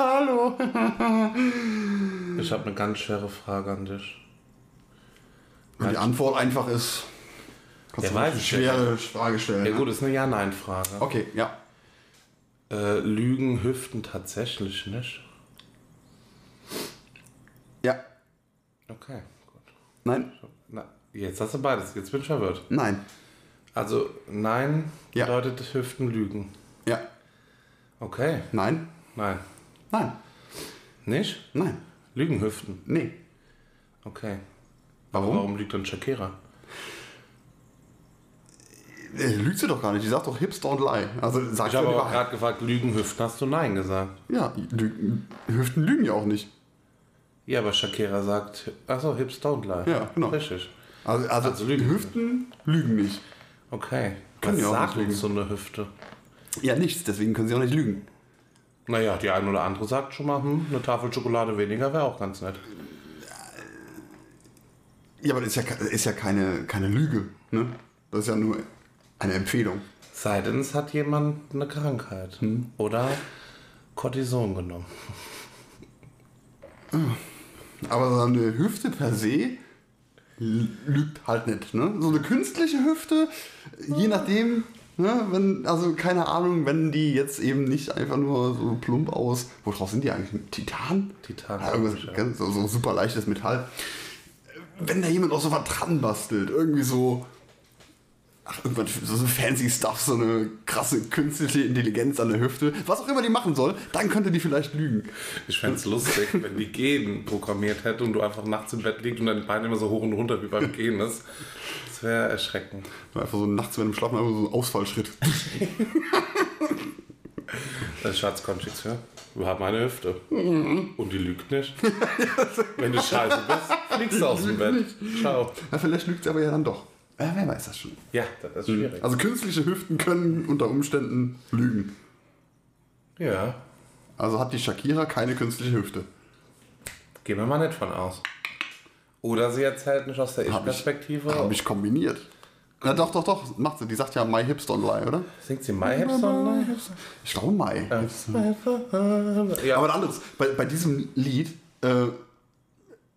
hallo. Ich habe eine ganz schwere Frage an dich. Wenn die Antwort einfach ist, kannst Ja, du weiß eine ich schwere Frage stellen. Ja ne? gut, ist eine Ja-Nein-Frage. Okay, ja. Äh, Lügen hüften tatsächlich nicht. Ja. Okay, gut. Nein? Na, jetzt hast du beides, jetzt bin ich verwirrt. Nein. Also Nein Ja. bedeutet Hüften lügen. Ja. Okay, Nein? nein. Nein. Nicht? Nein. Lügen hüften. Nee. Okay. Warum? Warum liegt dann Shakira? Äh, lügt sie doch gar nicht. Die sagt doch Hips don't lie. Also sagt Ich habe aber gerade gefragt, Lügen hüften, hast du Nein gesagt? Ja, Lügen, Hüften lügen ja auch nicht. Ja, aber Shakira sagt, achso, Hips don't lie. Ja, genau. Richtig. Also, also, Also lügen. Hüften lügen nicht. Okay. Können Was ja auch sagt nicht uns so eine Hüfte? Ja, nichts. Deswegen können sie auch nicht lügen. Naja, die eine oder andere sagt schon mal, hm, eine Tafel Schokolade weniger wäre auch ganz nett. Ja, aber das ist ja, ist ja keine, keine Lüge. Ne? Das ist ja nur eine Empfehlung. Sei denn, es hat jemand eine Krankheit. Oder Cortison genommen. Aber so eine Hüfte per se lügt halt nicht. Ne? So eine künstliche Hüfte, je nachdem, ne, wenn, also keine Ahnung, wenn die jetzt eben nicht einfach nur so plump aus. Woraus sind die eigentlich? Titan? Titan, Ja, irgendwas, ja. ganz- so, super leichtes Metall. Wenn da jemand auch so was dran bastelt, irgendwie so. Ach, irgendwas, so so fancy Stuff, so eine krasse künstliche Intelligenz an der Hüfte, was auch immer die machen soll, dann könnte die vielleicht lügen. Ich fände es lustig, wenn die Gehen programmiert hätte und du einfach nachts im Bett liegst und deine Beine immer so hoch und runter wie beim Gehen ist. Das wäre erschreckend. Einfach so nachts, wenn du Schlafen einfach so ein Ausfallschritt. Das ist Schatzkonchix, ja. Wir haben eine Hüfte. Und die lügt nicht. Wenn du scheiße bist, fliegst du aus dem Bett. Ciao. Ja, vielleicht lügt sie aber ja dann doch. Ja, wer weiß das schon. Ja, das ist schwierig. Also künstliche Hüften können unter Umständen lügen. Ja, Also hat die Shakira keine künstliche Hüfte. gehen wir mal nicht von aus. Oder sie erzählt nicht aus der Hab ich- Ich-Perspektive. Habe ich kombiniert. Na doch, doch, doch, macht sie. Die sagt ja My Hips Don't Lie, oder? Singt sie My Hips on Ich glaube My. Hips. Ja, Aber anderes, bei, bei diesem Lied, äh,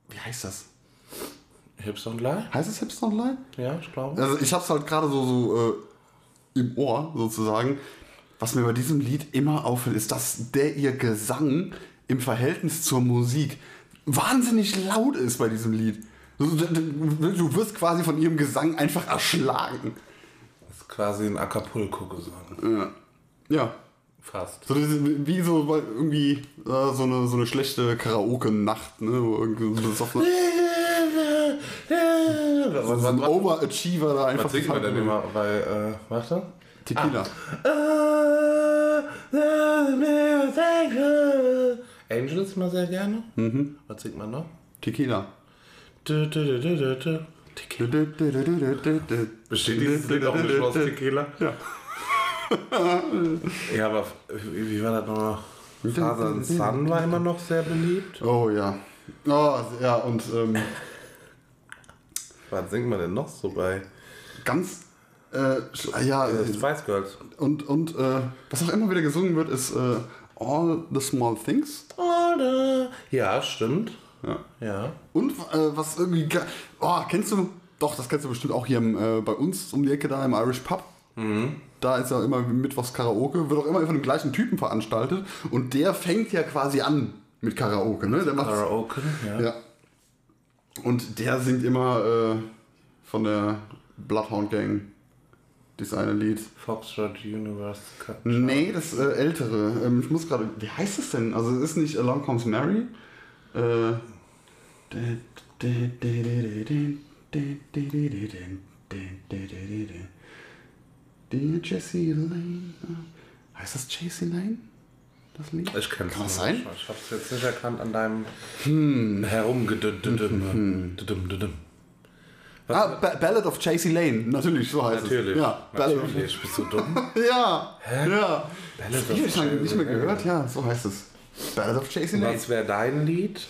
wie heißt das? Hips on Lie? Heißt es Hips Don't Lie? Ja, ich glaube. Also ich hab's halt gerade so, so äh, im Ohr sozusagen. Was mir bei diesem Lied immer auffällt, ist, dass der ihr Gesang im Verhältnis zur Musik wahnsinnig laut ist bei diesem Lied. Du, wirst quasi von ihrem Gesang einfach erschlagen. Das ist quasi ein Acapulco-Gesang. Ja. Ja. Fast. So, das ist wie so irgendwie äh, so, eine, so eine schlechte Karaoke-Nacht, ne? Wo irgendwie so Was, so was, ein Overachiever da einfach. was singt man denn immer bei, äh, warte? Tequila. Angels mal sehr gerne. Mhm. Was singt man noch? Tequila. Du, du, du. Tequila. Besteht dieses Lied auch nicht aus Tequila? Ja. Ja, aber wie war das nochmal? Father and Son war immer noch sehr beliebt. Oh ja. Oh, ja, und ähm, Was singt man denn noch so bei ganz, äh, ja, äh, Spice Girls? und, und äh, was auch immer wieder gesungen wird, ist äh, All the Small Things. Oder? Ja, stimmt. Ja. Ja. Und äh, was irgendwie, ge- oh, kennst du, doch, das kennst du bestimmt auch hier im, äh, bei uns um die Ecke da im Irish Pub. Da ist ja immer Mittwochs Karaoke, wird auch immer von dem gleichen Typen veranstaltet und der fängt ja quasi an mit Karaoke, ne? Der macht Karaoke, ja. Ja. Und der singt immer äh, von der Bloodhound Gang dieses eine Lied. Foxtrot Universe. Cup. Nee, das äh, ältere. Ähm, ich muss gerade. Wie heißt es denn? Also es ist nicht Along Comes Mary. Äh, die Jessie Lane. Heißt das Jessie Lane? Das Lied? Ich Kann das nicht. sein? Ich hab's jetzt nicht erkannt an deinem hm. Herumgedüdüm. Ah, ba Ballad of Jessie Lane. Natürlich, so heißt Natürlich. es. Ja, Ballad Natürlich. Bist du dumm? Ja, ja. Ballad of Viel schon nicht mehr gehört, ja, so heißt es. Ballad of Jessie Lane. Was wäre dein Lied?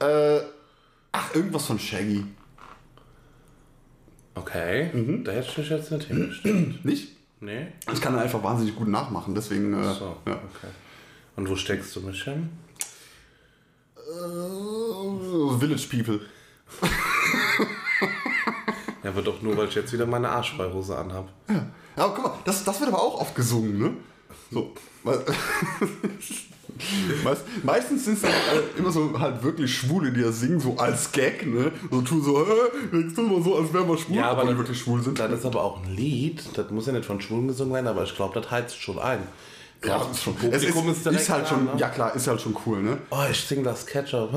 Äh, ach, irgendwas von Shaggy. Okay. Da hätte ich dich jetzt nicht hingestellt. Nicht? Nee? Ich kann einfach wahnsinnig gut nachmachen, deswegen. Äh, So, ja. okay. Und wo steckst du mich hin? Äh, Village People. Ja, aber doch nur, weil ich jetzt wieder meine Arschfreihose anhab. Ja, aber guck mal, das, das wird aber auch oft gesungen, ne? So. Meist, meistens sind es dann äh, immer so halt wirklich Schwule, die das singen, so als Gag, ne? So tun so, hä, tun wir so, als wären wir schwul, obwohl die das- wirklich schwul sind. Das ist aber auch ein Lied, das muss ja nicht von Schwulen gesungen werden, aber ich glaube, das heizt schon ein. Ja, das ist schon. Es ist, ist, direkt halt da, schon, ne? ja klar, ist halt schon cool, ne? Oh, ich sing das Ketchup.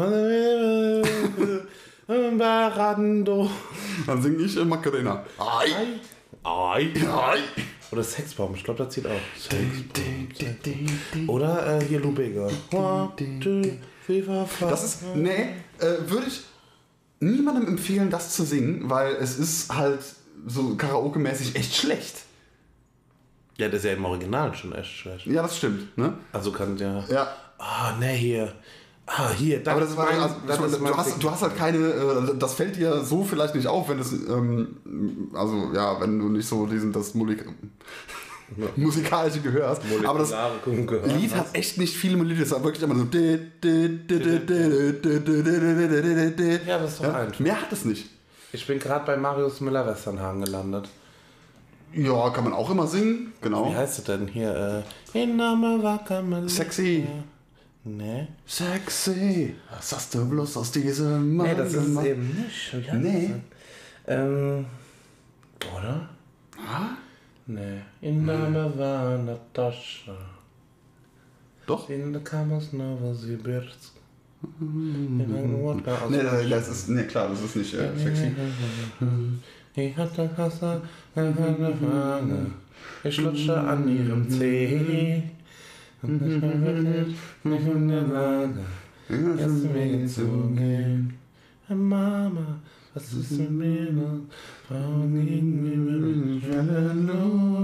Barando. Dann singe ich äh, Macarena. Ai, Ei. ai. Oder Sexbomb, ich glaube, das zieht auch. Oder äh, hier Lubega. Das ist, nee, äh, würde ich niemandem empfehlen, das zu singen, weil es ist halt so Karaoke-mäßig echt schlecht. Ja, das ist ja im Original schon echt schlecht. Ja, das stimmt, ne? Also kann der. Ja. Ah, ne, hier. Ah, hier. Das Aber das ist war, mein, also, das ist mein du, hast, du hast halt keine, äh, das fällt dir so vielleicht nicht auf, wenn es, ähm, also ja, wenn du nicht so diesen, das Mulik musikalische Gehör hast. Aber das Lied hat echt nicht viele Melodien, es hat wirklich immer so. Ja, Ja, das ist doch einfach. Mehr hat es nicht. Ich bin gerade bei Marius Müller-Westernhagen gelandet. Ja, kann man auch immer singen, Wie genau. heißt es denn hier? Äh, war. Sexy. Nee. Sexy. Was hast du bloß aus diesem Mann Nee, das ist es eben nicht. Heißt Nee. Ähm, oder? Nee. Ihr Name war Natascha. Doch. In der Kamas Novosibirsk. In Wodka aus Nee, nee, das ist, nee, klar, das ist nicht äh, sexy. Ich hatte Hasser, ich lutsche an ihrem Zeh. Ich bin nicht in der Lage, jetzt mir zugehen. Mama, was ist mit mir los? Warum liegen wir mit los?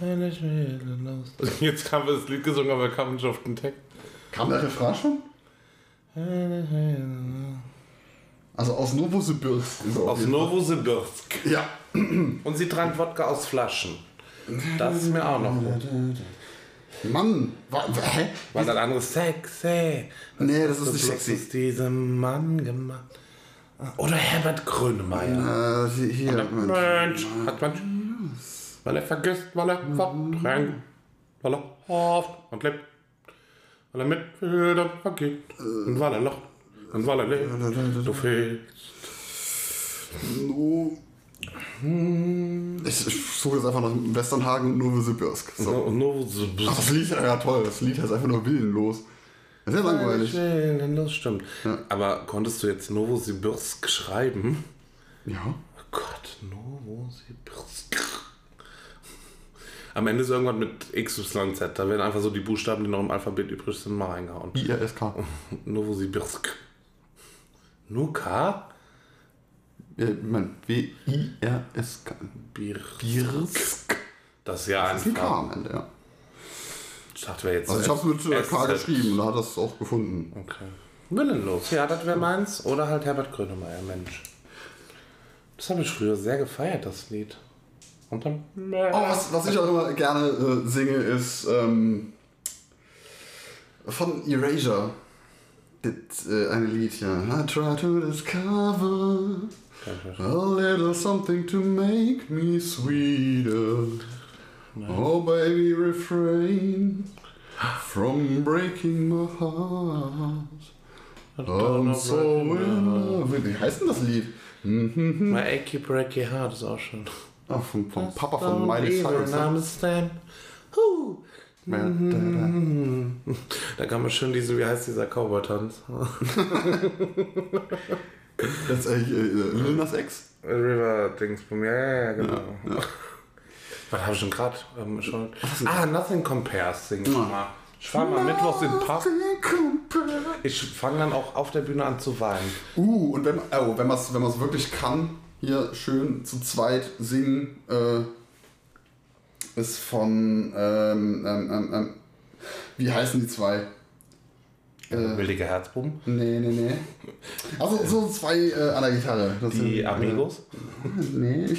Wenn ich wieder los. Jetzt haben wir das Lied gesungen, aber kam nicht auf den Text. Kam der Refrain schon? Also aus Novosibirsk. Aus. Novosibirsk. Ja. Und sie trank Wodka aus Flaschen. Das ist mir auch noch gut. Mann, wa, wa, hä? Weil das andere sexy. Nee, das ist nicht Was sexy. ist diesem Mann gemacht? Oder Herbert Grönemeyer. Äh, hier, hier. Mensch, hat man. Weil er vergisst, weil er verdrängt. Weil er hofft und lebt. Weil er mit Bildern vergeht. Und weil er lacht. Und weil er lebt. Du fehlst. No. Ich, ich suche jetzt einfach nach Westernhagen und Novosibirsk. So. Und nur so. Ach, das Lied, ja toll, das Lied heißt einfach nur willenlos. Ja langweilig. Das stimmt. Aber konntest du jetzt Novosibirsk schreiben? Ja. Oh Gott, Novosibirsk. Am Ende ist irgendwas mit XYZ. Da werden einfach so die Buchstaben, die noch im Alphabet übrig sind, mal reingehauen. IRSK. Novosibirsk. Nuka? Ja, ich mein, W-I-R-S-K. Birsk. Birsk. Das ist ja Das ist ein K am Ende, ja. Ich dachte, wäre jetzt. Also ich hab's mit äh, K geschrieben und da hat das auch gefunden. Okay. Willenlos. Ja, das wäre meins. Oder halt Herbert Grönemeyer, Mensch. Das habe ich früher sehr gefeiert, das Lied. Und dann. Oh, was, was ich auch immer gerne äh, singe, ist ähm, von Erasure. Das, äh, ein Lied, ja. I try to discover a little something to make me sweeter. Oh, baby, refrain from breaking my heart. I'm so in. Wie heißt denn das Lied? My Achy Breaky Heart ist auch schon. Ah, vom, vom Papa von Miley Cyrus. Da, kann man schön diese, wie heißt dieser Cowboy-Tanz? Das ist äh, äh, Lil Nas X. River Dingsbum, ja, ja, ja, genau. Was habe ich denn gerade ähm, schon? Ah, Nothing Compares sing ich mal. Ich fahre mal mittwochs in den Pub. Ich fange dann auch auf der Bühne an zu weinen. Uh, und wenn, oh, wenn man es wenn man's wirklich kann, hier schön zu zweit singen, äh, ist von, ähm, ähm, ähm, ähm, wie heißen die zwei? Äh, Williger Herzbuben. nee, nee, nee. Also so zwei äh, an der Gitarre. Das Die sind, Amigos. Äh, nee.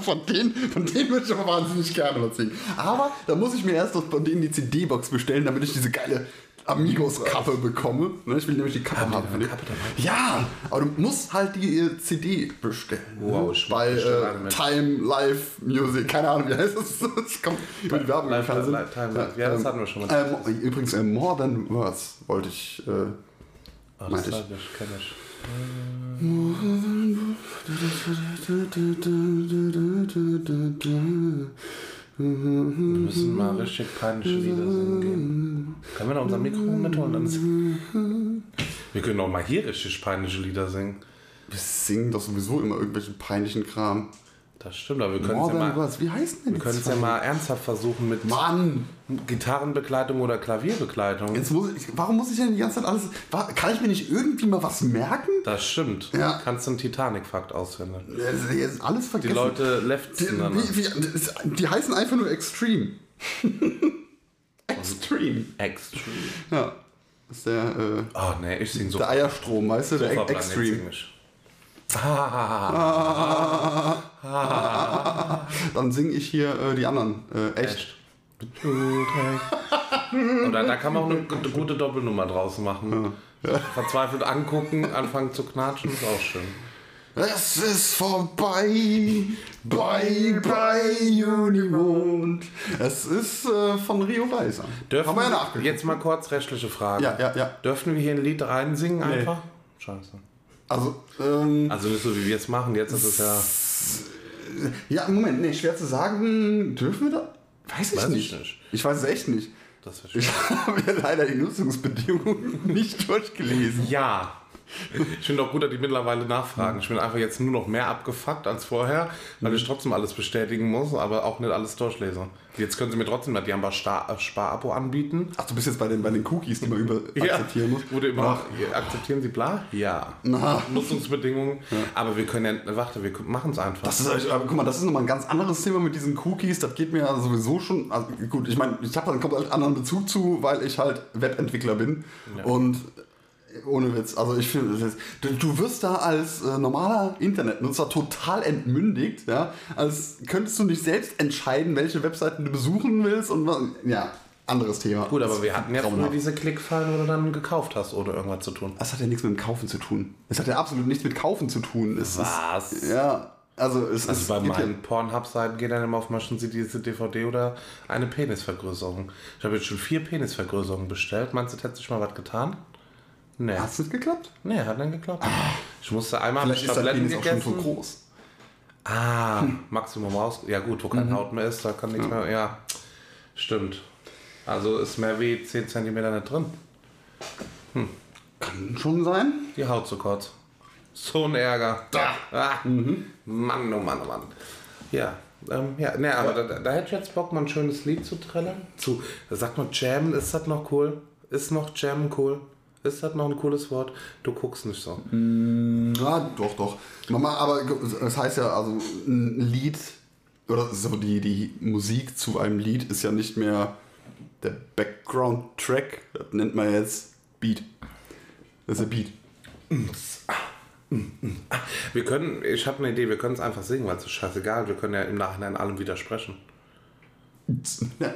von denen, von denen würde ich aber wahnsinnig gerne was singen. Aber da muss ich mir erst noch von denen die CD-Box bestellen, damit ich diese geile Amigos-Kappe bekomme. Ne, Ich will nämlich die Kappe Haben die Kappe? Ja, aber du musst halt die äh, CD bestellen. Wow, ne? ich Bei äh. Time Live Music, keine Ahnung, wie heißt das? Das kommt über die Werbung Live. Live, Time Live. Ja, das hatten wir schon mal. Ähm, übrigens, äh, More Than Words wollte ich. Äh, Oh, das ich. sag ich, kenn ich. Wir müssen mal richtig peinliche Lieder singen gehen. Können wir noch unser Mikro mitholen? Wir können auch mal hier richtig peinliche Lieder singen. wir singen doch sowieso immer irgendwelchen peinlichen Kram. Das stimmt, aber wir können es ja mal, Words, wie heißen denn wir können es ja mal ernsthaft versuchen mit Mann! Gitarrenbegleitung oder Klavierbegleitung. Jetzt muss ich, warum muss ich denn die ganze Zeit alles. Kann ich mir nicht irgendwie mal was merken? Das stimmt. Ja. Kannst du einen Titanic-Fakt auswendig. Jetzt alles Die vergessen. Leute Die, leften dann. wie, wie, die heißen einfach nur Extreme. Extreme. Extreme. Ja. Das ist der, äh, Oh nee, ich sing so. der Eierstrom, weißt du? Der Extreme. Ich. Ah, Dann singe ich hier äh, die anderen. Äh, echt. echt. Und da, kann man auch eine gute Doppelnummer draus machen. Verzweifelt angucken, anfangen zu knatschen, ist auch schön. Es ist vorbei, bye bye Unimond. Es ist äh, von Rio Reiser. Dürfen Haben wir ja jetzt mal kurz rechtliche Frage. Ja, ja, ja. Dürfen wir hier ein Lied reinsingen einfach? Scheiße. Also, ähm, Also nicht so wie wir es machen, jetzt ist es ja. ja, Moment, nee, schwer zu sagen. Dürfen wir da? Weiß ich, Weiß ich nicht. nicht. Ich weiß es echt nicht. Ich habe mir leider die Nutzungsbedingungen nicht durchgelesen. Ja. Ich finde auch gut, dass die mittlerweile nachfragen. Ich bin einfach jetzt nur noch mehr abgefuckt als vorher, weil ich trotzdem alles bestätigen muss, aber auch nicht alles durchlese. Jetzt können sie mir trotzdem die haben Star- Sparabo anbieten. Ach, du bist jetzt bei den, bei den Cookies, die man über akzeptieren muss. Wurde immer noch, akzeptieren Sie bla? Ja. Na. Nutzungsbedingungen. Aber wir können ja, warte, wir machen es einfach. Das ist, aber guck mal, das ist nochmal ein ganz anderes Thema mit diesen Cookies. Das geht mir ja sowieso schon. Also gut, ich meine, ich habe da einen komplett anderen Bezug zu, weil ich halt Webentwickler bin. Und äh, ohne Witz, also ich finde, das du, wirst da als äh, normaler Internetnutzer total entmündigt, ja, als könntest du nicht selbst entscheiden, welche Webseiten du besuchen willst und was, ja, anderes Thema. Gut, aber wir hatten ja früher Grauenhaft. diese Klickfallen, wo du dann gekauft hast oder irgendwas zu tun. Das hat ja nichts mit dem Kaufen zu tun. Es hat ja absolut nichts mit Kaufen zu tun. Es Was? Ist, ja, also es Also ist. bei geht ja- meinen Pornhub-Seiten geht dann immer auf möchten Sie diese DVD oder eine Penisvergrößerung. Ich habe jetzt schon vier Penisvergrößerungen bestellt. Meinst du, das hätte sich mal was getan? Nee. Hat es nicht geklappt? Nee, hat dann geklappt. Ich musste einmal Vielleicht ist Tabletten Penis auch schon gegessen. so groß. Ah, Maximum aus. Ja gut, wo kein Mhm. Haut mehr ist, da kann nichts mehr. Ja, stimmt. Also ist mehr wie 10 cm nicht drin. Kann schon sein. Die Haut zu kurz. So ein Ärger. Da. Ah. Mann, oh Mann, oh Mann. Ja, ähm, ja, ne, aber Da, da hätte ich jetzt Bock, mal ein schönes Lied zu trällern. Zu, sagt man Jammen, ist das noch cool? Ist noch Jammen cool? Ist das noch ein cooles Wort? Du guckst nicht so. Ja, doch, doch. Mama, aber das heißt ja, also ein Lied oder so die, die Musik zu einem Lied ist ja nicht mehr der Background-Track, das nennt man jetzt Beat. Das ist der Beat. Wir können, ich habe eine Idee, wir können es einfach singen, weil es ist scheißegal. Wir können ja im Nachhinein allem widersprechen. Ja,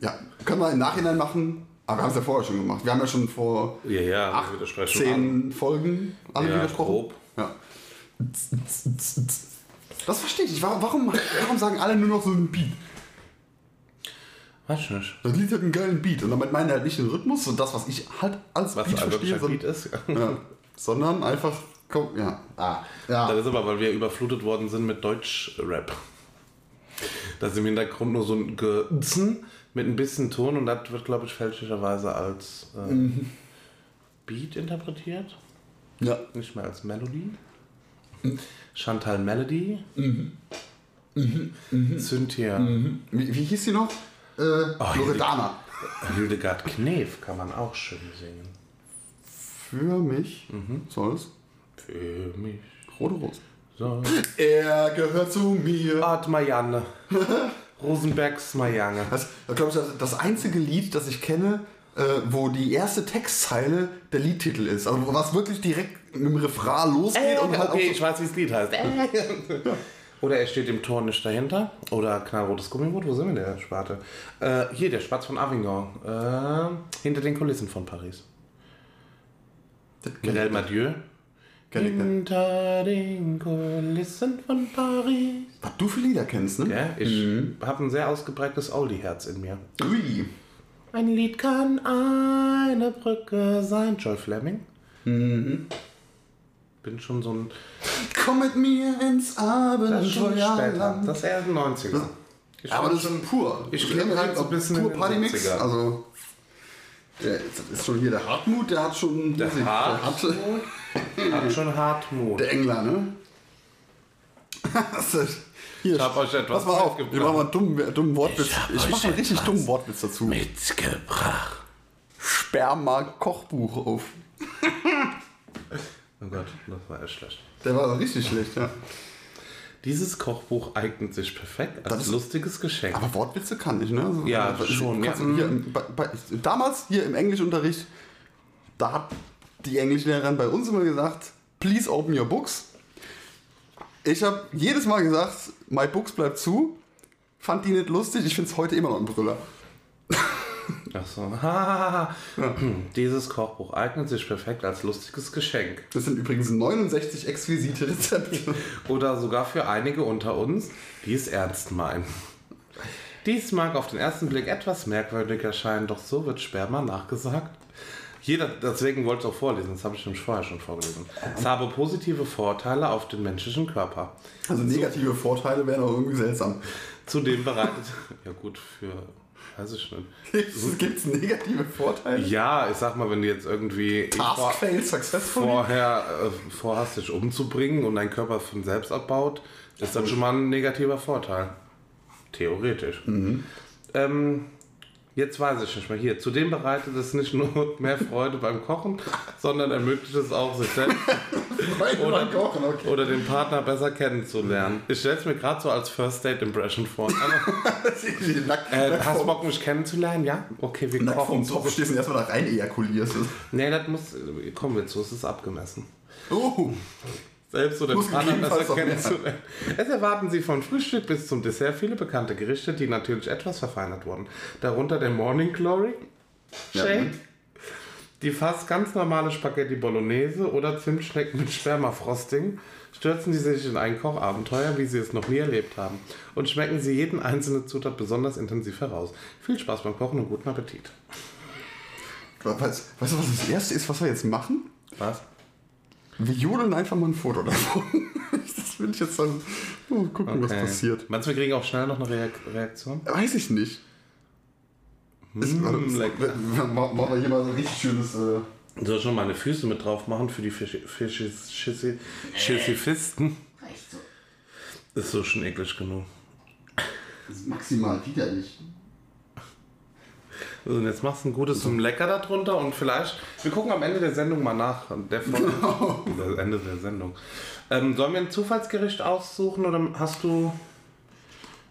ja, können wir im Nachhinein machen, aber wir haben es ja vorher schon gemacht. Wir haben ja schon vor Ja, ja, acht, zehn Folgen alle Ja, widersprochen. grob. Ja. Das verstehe ich nicht. Warum, warum, warum sagen alle nur noch so ein Beat? Weiß ich nicht. Das Lied hat einen geilen Beat und damit meine ich halt nicht den Rhythmus und das, was ich halt als Was Beat ein verstehe, Beat sondern, ist. ja, sondern einfach, komm, ja, ah, ja. Das ist aber, weil wir überflutet worden sind mit Deutsch-Rap. Da ist im Hintergrund nur so ein Gezen mit ein bisschen Ton und das wird, glaube ich, fälschlicherweise als äh, Mhm. Beat interpretiert, ja. nicht mehr als Melodie. Chantal Melody. Mhm. Cynthia. Wie, wie hieß sie noch? Äh, Loredana. Hildegard Knef kann man auch schön singen. Für mich Mhm. soll es Für mich. Rote Rose. So. Er gehört zu mir. Art Marianne. Rosenbergs Marianne. Das ist, glaube ich, das, einzige Lied, das ich kenne, äh, wo die erste Textzeile der Liedtitel ist. Also was wirklich direkt mit dem Refrain losgeht Äh, und okay, halt okay auch ich so, weiß, wie das Lied heißt. Oder er steht im Tor nicht dahinter. Oder knallrotes Gummiboot. Wo sind wir der Sparte? Äh, hier, der Spatz von Avignon. Äh, hinter den Kulissen von Paris. Kenn ich nicht. Hinter den Kulissen von Paris. Was du für Lieder kennst, ne? Ja, ich habe ein sehr ausgeprägtes Oldie-Herz in mir. Ui. Ein Lied kann eine Brücke sein. Joy Fleming. Mhm. Bin schon so ein. Komm mit mir ins Das ist schon später. Abenteuerland. Das ist eher ein 90er. Ich Aber das ist pur. ich kenne halt so ein bisschen pur Partymix. 70er. Also, der, das ist schon hier der Hartmut, der hat schon. Der. Hartmut? Der, hat, Hat schon Hartmut. der Engler, ne? Hier, Ich hab euch etwas Pass mal auf, wir mitgebracht. machen mal einen dummen, dummen Wortwitz. Ich, euch mache einen richtig dummen Wortwitz dazu. Mitgebracht. Sperma-Kochbuch auf. Oh Gott, das war echt schlecht. Der war richtig schlecht, ja. Dieses Kochbuch eignet sich perfekt als Das ist- lustiges Geschenk. Aber Wortwitze kann ich, ne? So, Ja, also, schon, ja. Hier, im- bei, bei, damals hier im Englischunterricht, da hat die Englischlehrerin bei uns immer gesagt, please open your books. Ich habe jedes Mal gesagt, my books bleibt zu. Fand die nicht lustig, ich finde es heute immer noch ein Brüller. Achso. Dieses Kochbuch eignet sich perfekt als lustiges Geschenk. Das sind übrigens 69 exquisite Rezepte. Oder sogar für einige unter uns, die es ernst meinen. Dies mag auf den ersten Blick etwas merkwürdig erscheinen, doch so wird Sperma nachgesagt. Jeder, deswegen wollte ich es auch vorlesen, das habe ich nämlich vorher schon vorgelesen. Es habe positive Vorteile auf den menschlichen Körper. Also negative Vorteile wären auch irgendwie seltsam. Zudem bereitet. Ja, gut, für. Weiß ich nicht. Gibt es negative Vorteile? Ja, ich sag mal, wenn du jetzt irgendwie Task vor, failed successfully? vorher äh, vorhast, dich umzubringen und dein Körper von selbst abbaut, ist das schon mal ein negativer Vorteil. Theoretisch. Ähm, jetzt weiß ich nicht mehr. Hier, zudem bereitet es nicht nur mehr Freude beim Kochen, sondern ermöglicht es auch, sich selbst Oder kochen, okay. oder den Partner besser kennenzulernen. Ich stelle es mir gerade so als First Date Impression vor. Aber, Nackt, äh, hast vom- Bock, mich kennenzulernen? Ja? Okay, wir nackt kochen. vom Topf stehst und erstmal da rein ejakulierst. Nee, das muss. Kommen wir zu, es ist abgemessen. Oh, Selbst oder den auch mehr. kennenzulernen. Es erwarten Sie von Frühstück bis zum Dessert viele bekannte Gerichte, die natürlich etwas verfeinert wurden. Darunter der Morning Glory Ja. Shake, die fast ganz normale Spaghetti Bolognese oder Zimtschnecken mit Spermafrosting. Stürzen Sie sich in ein Kochabenteuer, wie Sie es noch nie erlebt haben. Und schmecken Sie jeden einzelne Zutat besonders intensiv heraus. Viel Spaß beim Kochen und guten Appetit. weißt, weißt du, was das Erste ist, was wir jetzt machen? Was? Wir jodeln einfach mal ein Foto davon. Das will ich jetzt dann oh, gucken, was passiert. Meinst du, wir kriegen auch schnell noch eine Reak Reaktion? Weiß ich nicht. Ist, Mm, lecker. machen wir hier mal so ein richtig schönes. Äh, Soll ich schon meine Füße mit drauf machen für die Fischi- Fischis- Schissi- Schissifisten? Ist so schon eklig genug. das ist maximal widerlich. So, und jetzt machst du ein gutes zum Lecker darunter und vielleicht, wir gucken am Ende der Sendung mal nach. Der Folge, das Ende der Sendung. Ähm, sollen wir ein Zufallsgericht aussuchen oder hast du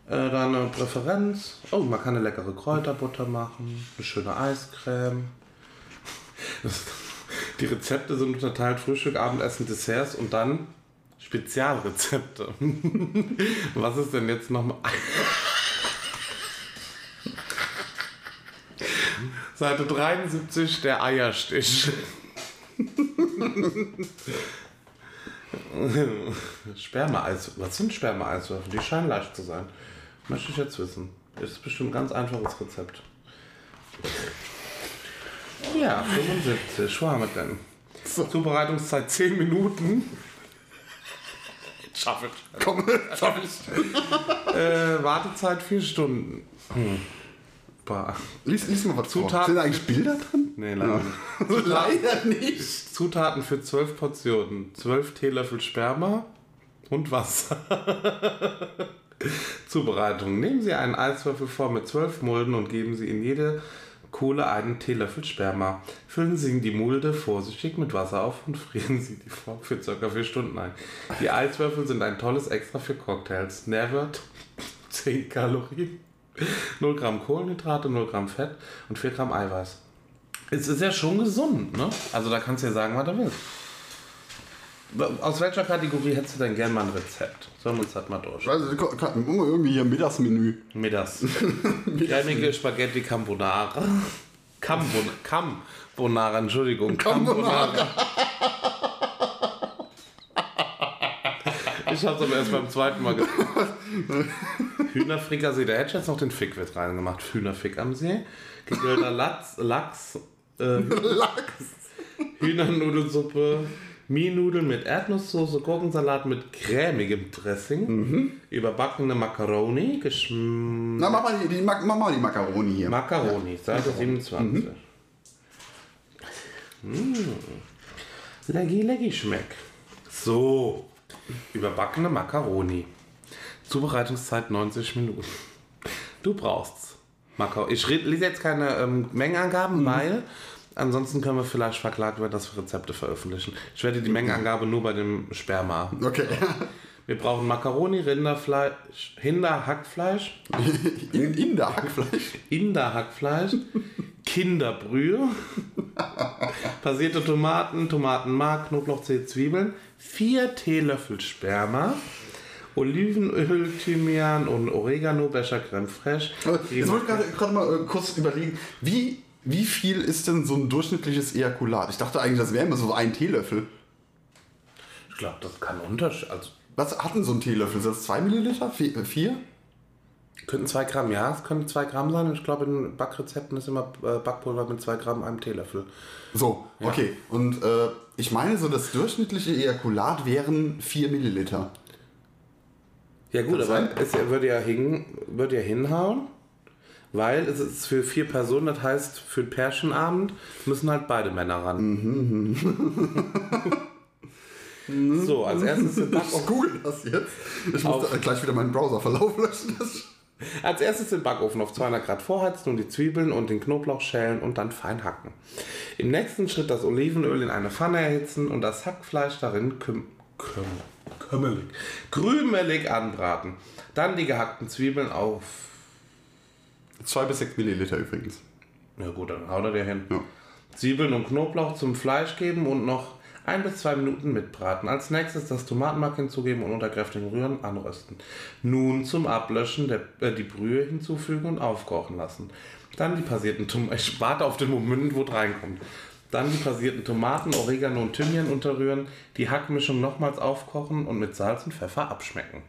äh, da eine Präferenz? Oh, man kann eine leckere Kräuterbutter machen, eine schöne Eiscreme. Die Rezepte sind unterteilt Frühstück, Abendessen, Desserts und dann Spezialrezepte. Was ist denn jetzt nochmal? Seite 73, der Eierstich. Sperma-Eis. Was sind Sperma-Eiswürfel? Die scheinen leicht zu sein. Möchte ich jetzt wissen. Ist bestimmt ein ganz einfaches Rezept. Ja, 75. Wo haben wir denn? Zubereitungszeit 10 Minuten. Schaffe ich. Komm, schaff ich. Äh, Wartezeit 4 Stunden. Hm. Bah. Lies, lies mal was vor. Zutaten- Sind da eigentlich Bilder drin? Nee, leider nicht. Leider nicht. Zutaten für 12 Portionen. 12 Teelöffel Sperma und Wasser. Zubereitung. Nehmen Sie einen Eiswürfel vor mit 12 Mulden und geben Sie in jede Kohle einen Teelöffel Sperma. Füllen Sie die Mulde vorsichtig mit Wasser auf und frieren Sie die Form für ca. 4 Stunden ein. Die Eiswürfel sind ein tolles Extra für Cocktails. Nährwert 10 Kalorien, 0 Gramm Kohlenhydrate, 0 Gramm Fett und 4 Gramm Eiweiß. Es ist ja schon gesund, ne? Also da kannst du ja sagen, was du willst. Aus welcher Kategorie hättest du denn gern mal ein Rezept? Sollen wir uns das mal durch? Also, irgendwie hier Mittagsmenü. Mittags. Cremige Spaghetti Carbonara. Carbon Carbonara, Entschuldigung. Carbonara. Ich hab's aber erst beim zweiten Mal gemacht. Hühnerfrikassee, da hätte ich jetzt noch den Fickwitz reingemacht. Hühnerfick am See. Gegrillter Lachs, Lachs, ähm, Hühnernudelsuppe, Mienudeln mit Erdnusssoße, Gurkensalat mit cremigem Dressing, überbackene Macaroni, geschm Na, mach mal die, die, Mac- mach mal die Macaroni hier. Macaroni, Seite 27. Mm. Leggy, leggy schmeck. So, überbackene Macaroni. Zubereitungszeit 90 Minuten. Du brauchst Macaroni. Ich lese jetzt keine ähm, Mengenangaben, weil ansonsten können wir vielleicht verklagt werden, dass wir Rezepte veröffentlichen. Ich werde die Mengenangabe nur bei dem Sperma. Okay. Wir brauchen Macaroni, Rinderfleisch, Hinderhackfleisch, In, in der Hackfleisch. Inderhackfleisch, Kinderbrühe, passierte Tomaten, Tomatenmark, Knoblauchzehe, Zwiebeln, 4 Teelöffel Sperma, Olivenöl, Thymian und Oregano, Becher Creme Fraiche. Jetzt wollte ich gerade mal äh, kurz überlegen, wie, wie viel ist denn so ein durchschnittliches Ejakulat? Ich dachte eigentlich, das wäre immer so ein Teelöffel. Ich glaube, das kann unterschied. Also Was hat denn so ein Teelöffel? Sind das 2 Milliliter? 4? Könnten 2 Gramm, ja, es könnten 2 Gramm sein. Ich glaube, in Backrezepten ist immer äh, Backpulver mit 2 Gramm einem Teelöffel. So, okay. Und äh, ich meine, so das durchschnittliche Ejakulat wären 4 Milliliter. Ja gut, aber es würde ja, hin, würde ja hinhauen, weil es ist für vier Personen, das heißt für den Pärchenabend müssen halt beide Männer ran. so, als erstes Ich google das jetzt. Ich muss gleich wieder meinen Browserverlauf löschen. Das als erstes den Backofen auf 200 Grad vorheizen und die Zwiebeln und den Knoblauch schälen und dann fein hacken. Im nächsten Schritt das Olivenöl in eine Pfanne erhitzen und das Hackfleisch darin küm küm kümmelig, krümelig anbraten. Dann die gehackten Zwiebeln auf 2 bis 6 Milliliter übrigens. Ja gut, dann haut er dir hin. Ja. Zwiebeln und Knoblauch zum Fleisch geben und noch ein bis zwei Minuten mitbraten. Als nächstes das Tomatenmark hinzugeben und unter kräftigem Rühren anrösten. Nun zum Ablöschen der, äh, die Brühe hinzufügen und aufkochen lassen. Dann die passierten Tomaten. Ich warte auf den Moment, wo es reinkommt. Dann die passierten Tomaten, Oregano und Thymian unterrühren, die Hackmischung nochmals aufkochen und mit Salz und Pfeffer abschmecken.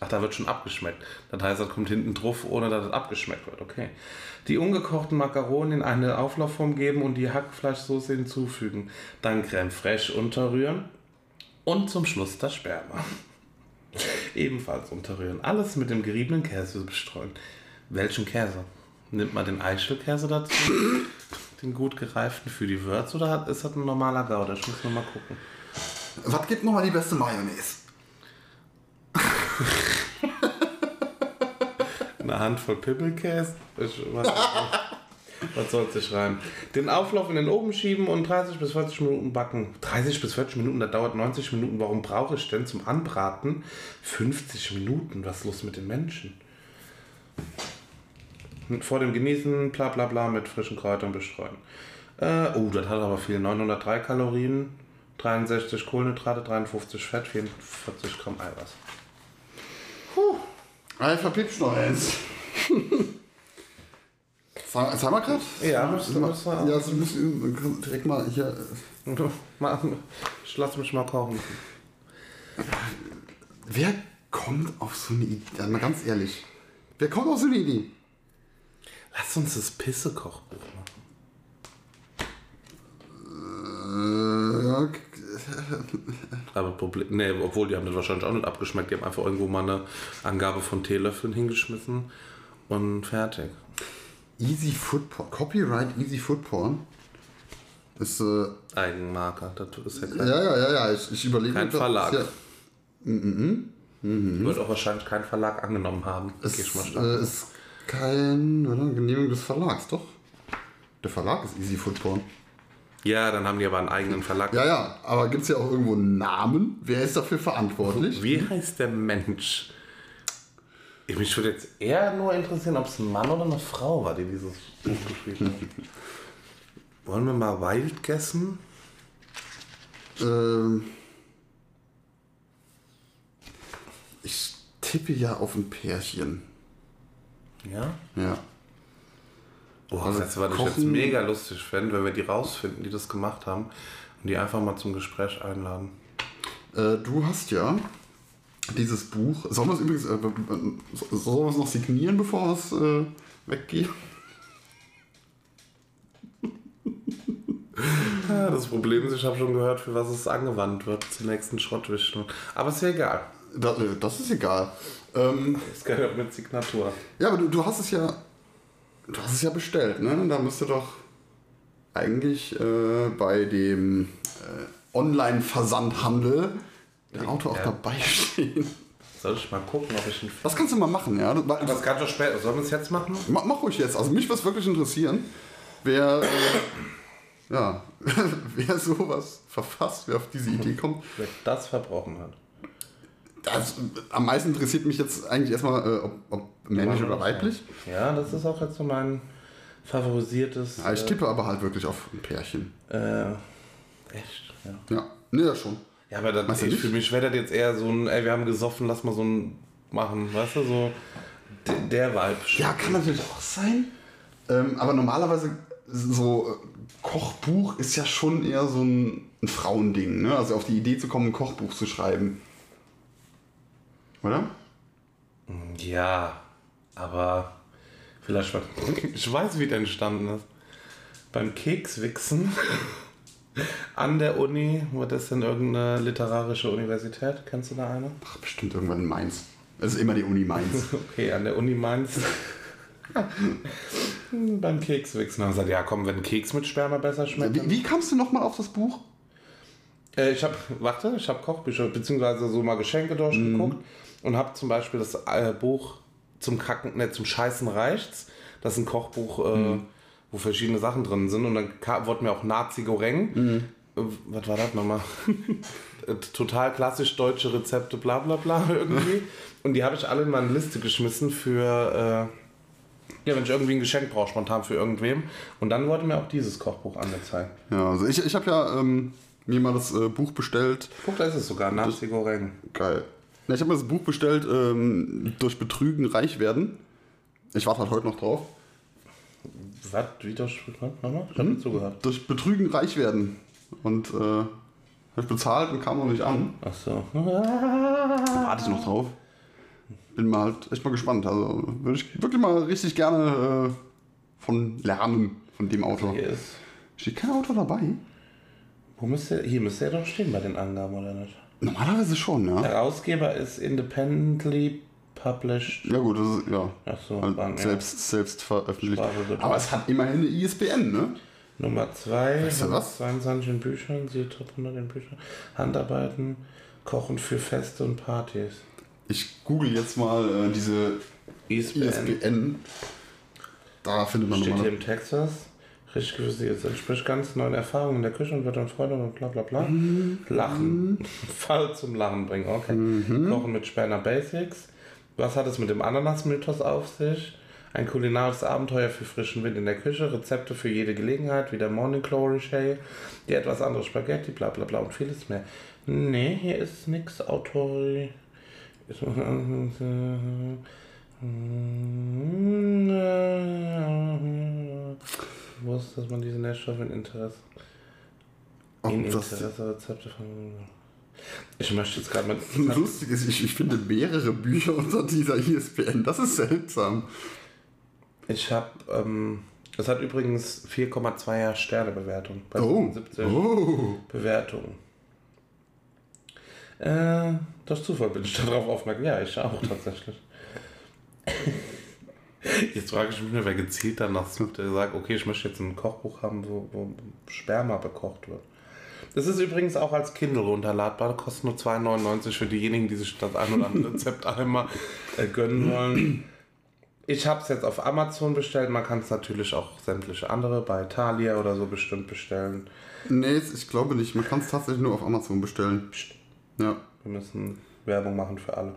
Ach, da wird schon abgeschmeckt. Das heißt, das kommt hinten drauf, ohne dass es abgeschmeckt wird. Okay. Die ungekochten Makaroni in eine Auflaufform geben und die Hackfleischsoße hinzufügen. Dann Creme fraiche unterrühren. Und zum Schluss das Sperma. Ebenfalls unterrühren. Alles mit dem geriebenen Käse bestreuen. Welchen Käse? Nimmt man den Eichelkäse dazu? Den gut gereiften für die Würze oder ist das ein normaler Gouda? Ich muss noch mal gucken. Was gibt nochmal die beste Mayonnaise? Eine Handvoll Pippelkäse. Nicht. Was soll sich rein? Den Auflauf in den Ofen schieben und 30 bis 40 Minuten backen. 30 bis 40 Minuten, das dauert 90 Minuten. Warum brauche ich denn zum Anbraten 50 Minuten? Was ist los mit den Menschen? Vor dem Genießen, bla bla bla, mit frischen Kräutern bestreuen. Äh, oh, das hat aber viel. 903 Kalorien, 63 Kohlenhydrate, 53 Fett, 44 Gramm Eiweiß. Alpha Pitch noch eins. Sag, sag mal grad? Ja, müsste muss Ja, also muss direkt mal hier. Ich lass mich mal kochen. Wer kommt auf so eine Idee? Mal ganz ehrlich. Wer kommt auf so eine Idee? Lass uns das Pisse-Kochbuch machen. Äh, Aber Problem, nee, obwohl die haben das wahrscheinlich auch nicht abgeschmeckt. Die haben einfach irgendwo mal eine Angabe von Teelöffeln hingeschmissen und fertig. Easy Food Porn. Copyright Easy Food Porn. Ist, äh, Eigenmarker, das ist ja kein, ja, ja, ja, ja. Ich, ich überlege Kein das- Verlag. Ja, wird auch wahrscheinlich kein Verlag angenommen haben. es äh, stark. ist kein oder, Genehmigung des Verlags, doch. Der Verlag ist Easy Food Porn. Ja, dann haben die aber einen eigenen Verlag. Ja, ja, aber gibt es ja auch irgendwo einen Namen? Wer ist dafür verantwortlich? Wie heißt der Mensch? Ich mich würde jetzt eher nur interessieren, ob es ein Mann oder eine Frau war, die dieses Buch geschrieben hat. Wollen wir mal wild guessen? Ähm ich tippe ja auf ein Pärchen. Ja? Ja. Boah, Also das was ich jetzt mega lustig fände, wenn wir die rausfinden, die das gemacht haben und die einfach mal zum Gespräch einladen. Äh, du hast ja dieses Buch. Sollen wir es übrigens. Äh, äh, sollen wir es noch signieren, bevor es äh, weggeht? Ja, das Problem ist, ich habe schon gehört, für was es angewandt wird, zur nächsten Schrottwischung. Aber ist ja egal. Das, äh, das ist egal. Ähm, Das gehört mit Signatur. ja, aber du, du hast es ja. Du hast es ja bestellt, ne? Da müsste doch eigentlich äh, bei dem äh, Online-Versandhandel der Auto auch Ja. dabei stehen. Soll ich mal gucken, ob ich einen. Das kannst du mal machen, ja. Das, Aber das kann doch später. Sollen wir es jetzt machen? mach, mach ruhig jetzt. Also mich würde es wirklich interessieren, wer, äh, ja, wer sowas verfasst, wer auf diese Idee kommt. Wer das verbrochen hat. Das, am meisten interessiert mich jetzt eigentlich erstmal, äh, ob, ob männlich oder weiblich. Ja, das ist auch jetzt so mein favorisiertes. Ja, ich tippe aber halt wirklich auf ein Pärchen. Äh, echt? Ja. Ja, ne, ja schon. Ja, aber das, ich, für mich wäre das jetzt eher so ein, ey, wir haben gesoffen, lass mal so ein machen, weißt du, so der, der Vibe. Ja, kann natürlich auch sein. Ähm, aber normalerweise so äh, Kochbuch ist ja schon eher so ein, ein Frauending, ne? Also auf die Idee zu kommen, ein Kochbuch zu schreiben. Oder? Ja, aber vielleicht mal. Ich weiß, wie der entstanden ist. Beim Kekswichsen an der Uni, wo das denn irgendeine literarische Universität? Kennst du da eine? Ach, bestimmt irgendwann in Mainz. Es ist immer die Uni Mainz. Okay, an der Uni Mainz. Beim Kekswichsen haben sie gesagt, ja komm, wenn Keks mit Sperma besser schmeckt. wie, wie kamst du nochmal auf das Buch? Äh, ich habe, warte, ich habe Kochbücher, beziehungsweise so mal Geschenke durchgeguckt und habe zum Beispiel das äh, Buch zum Kacken, ne, zum Scheißen reicht's. Das ist ein Kochbuch, äh, wo verschiedene Sachen drin sind und dann wurde mir auch Nazi Goreng. Äh, was war das nochmal? Äh, Total klassisch deutsche Rezepte, bla bla bla irgendwie. Und die habe ich alle in meine Liste geschmissen für, äh, ja, wenn ich irgendwie ein Geschenk brauche, spontan für irgendwem. Und dann wurde mir auch dieses Kochbuch angezeigt. Ja, also ich, ich habe ja ähm, mir mal das äh, Buch bestellt. Guck, da ist es sogar, Nazi Goreng. Geil. Ja, ich habe mir das Buch bestellt, ähm, durch Betrügen reich werden. Ich warte halt heute noch drauf. Was? Wie das? Nochmal? Ich habe nicht zugehört. Durch Betrügen reich werden. Und äh, habe ich bezahlt und kam noch nicht an. Ach so. Warte ich noch drauf. Bin mal halt echt mal gespannt. Also würde ich wirklich mal richtig gerne äh, von lernen, von dem Autor. Hier ist. Steht kein Autor dabei? Wo müsste, hier müsste er doch stehen bei den Angaben, oder nicht? Normalerweise schon, ja. Herausgeber ist independently published. Ja gut, das ist, ja. Ach so, Halt Bank, ja. selbst, selbst veröffentlicht. Aber es hat immerhin eine ISBN, ne? Nummer 2, Weißt du was? 22 in Büchern, sie Top 100 in Büchern. Handarbeiten, Kochen für Feste und Partys. Ich google jetzt mal äh, diese ISBN. ISBN. Da findet man Steht hier im Text was? Richtig gewusst, es entspricht ganz neuen Erfahrungen in der Küche und wird dann Freude und bla bla bla. Lachen. Fall zum Lachen bringen, okay. Kochen mit Spanner Basics. Was hat es mit dem Ananas-Mythos auf sich? Ein kulinarisches Abenteuer für frischen Wind in der Küche, Rezepte für jede Gelegenheit, wie der Morning Glory Shay, die etwas andere Spaghetti, bla bla bla und vieles mehr. Nee, hier ist nix Autori. Wusste, dass man diese Nährstoffe in Interesse. In das Interesse Rezepte von. Ich möchte jetzt gerade mit. lustig ist, ich, ich finde mehrere Bücher unter dieser ISBN. Das ist seltsam. Ich habe. Ähm, es hat übrigens 4,2er Sternebewertung bei Oh. 77 oh. Bewertungen. Äh, durch Zufall bin ich darauf aufmerksam. Ja, ich auch tatsächlich. Jetzt frage ich mich nur, wer gezielt danach sucht, der sagt, okay, ich möchte jetzt ein Kochbuch haben, wo, wo Sperma bekocht wird. Das ist übrigens auch als Kindle runterladbar, kostet nur 2,99 für diejenigen, die sich das ein oder andere Rezept einmal äh, gönnen wollen. Ich habe es jetzt auf Amazon bestellt, man kann es natürlich auch sämtliche andere bei Thalia oder so bestimmt bestellen. Nee, ich glaube nicht. Man kann es tatsächlich nur auf Amazon bestellen. Ja, Wir müssen Werbung machen für alle.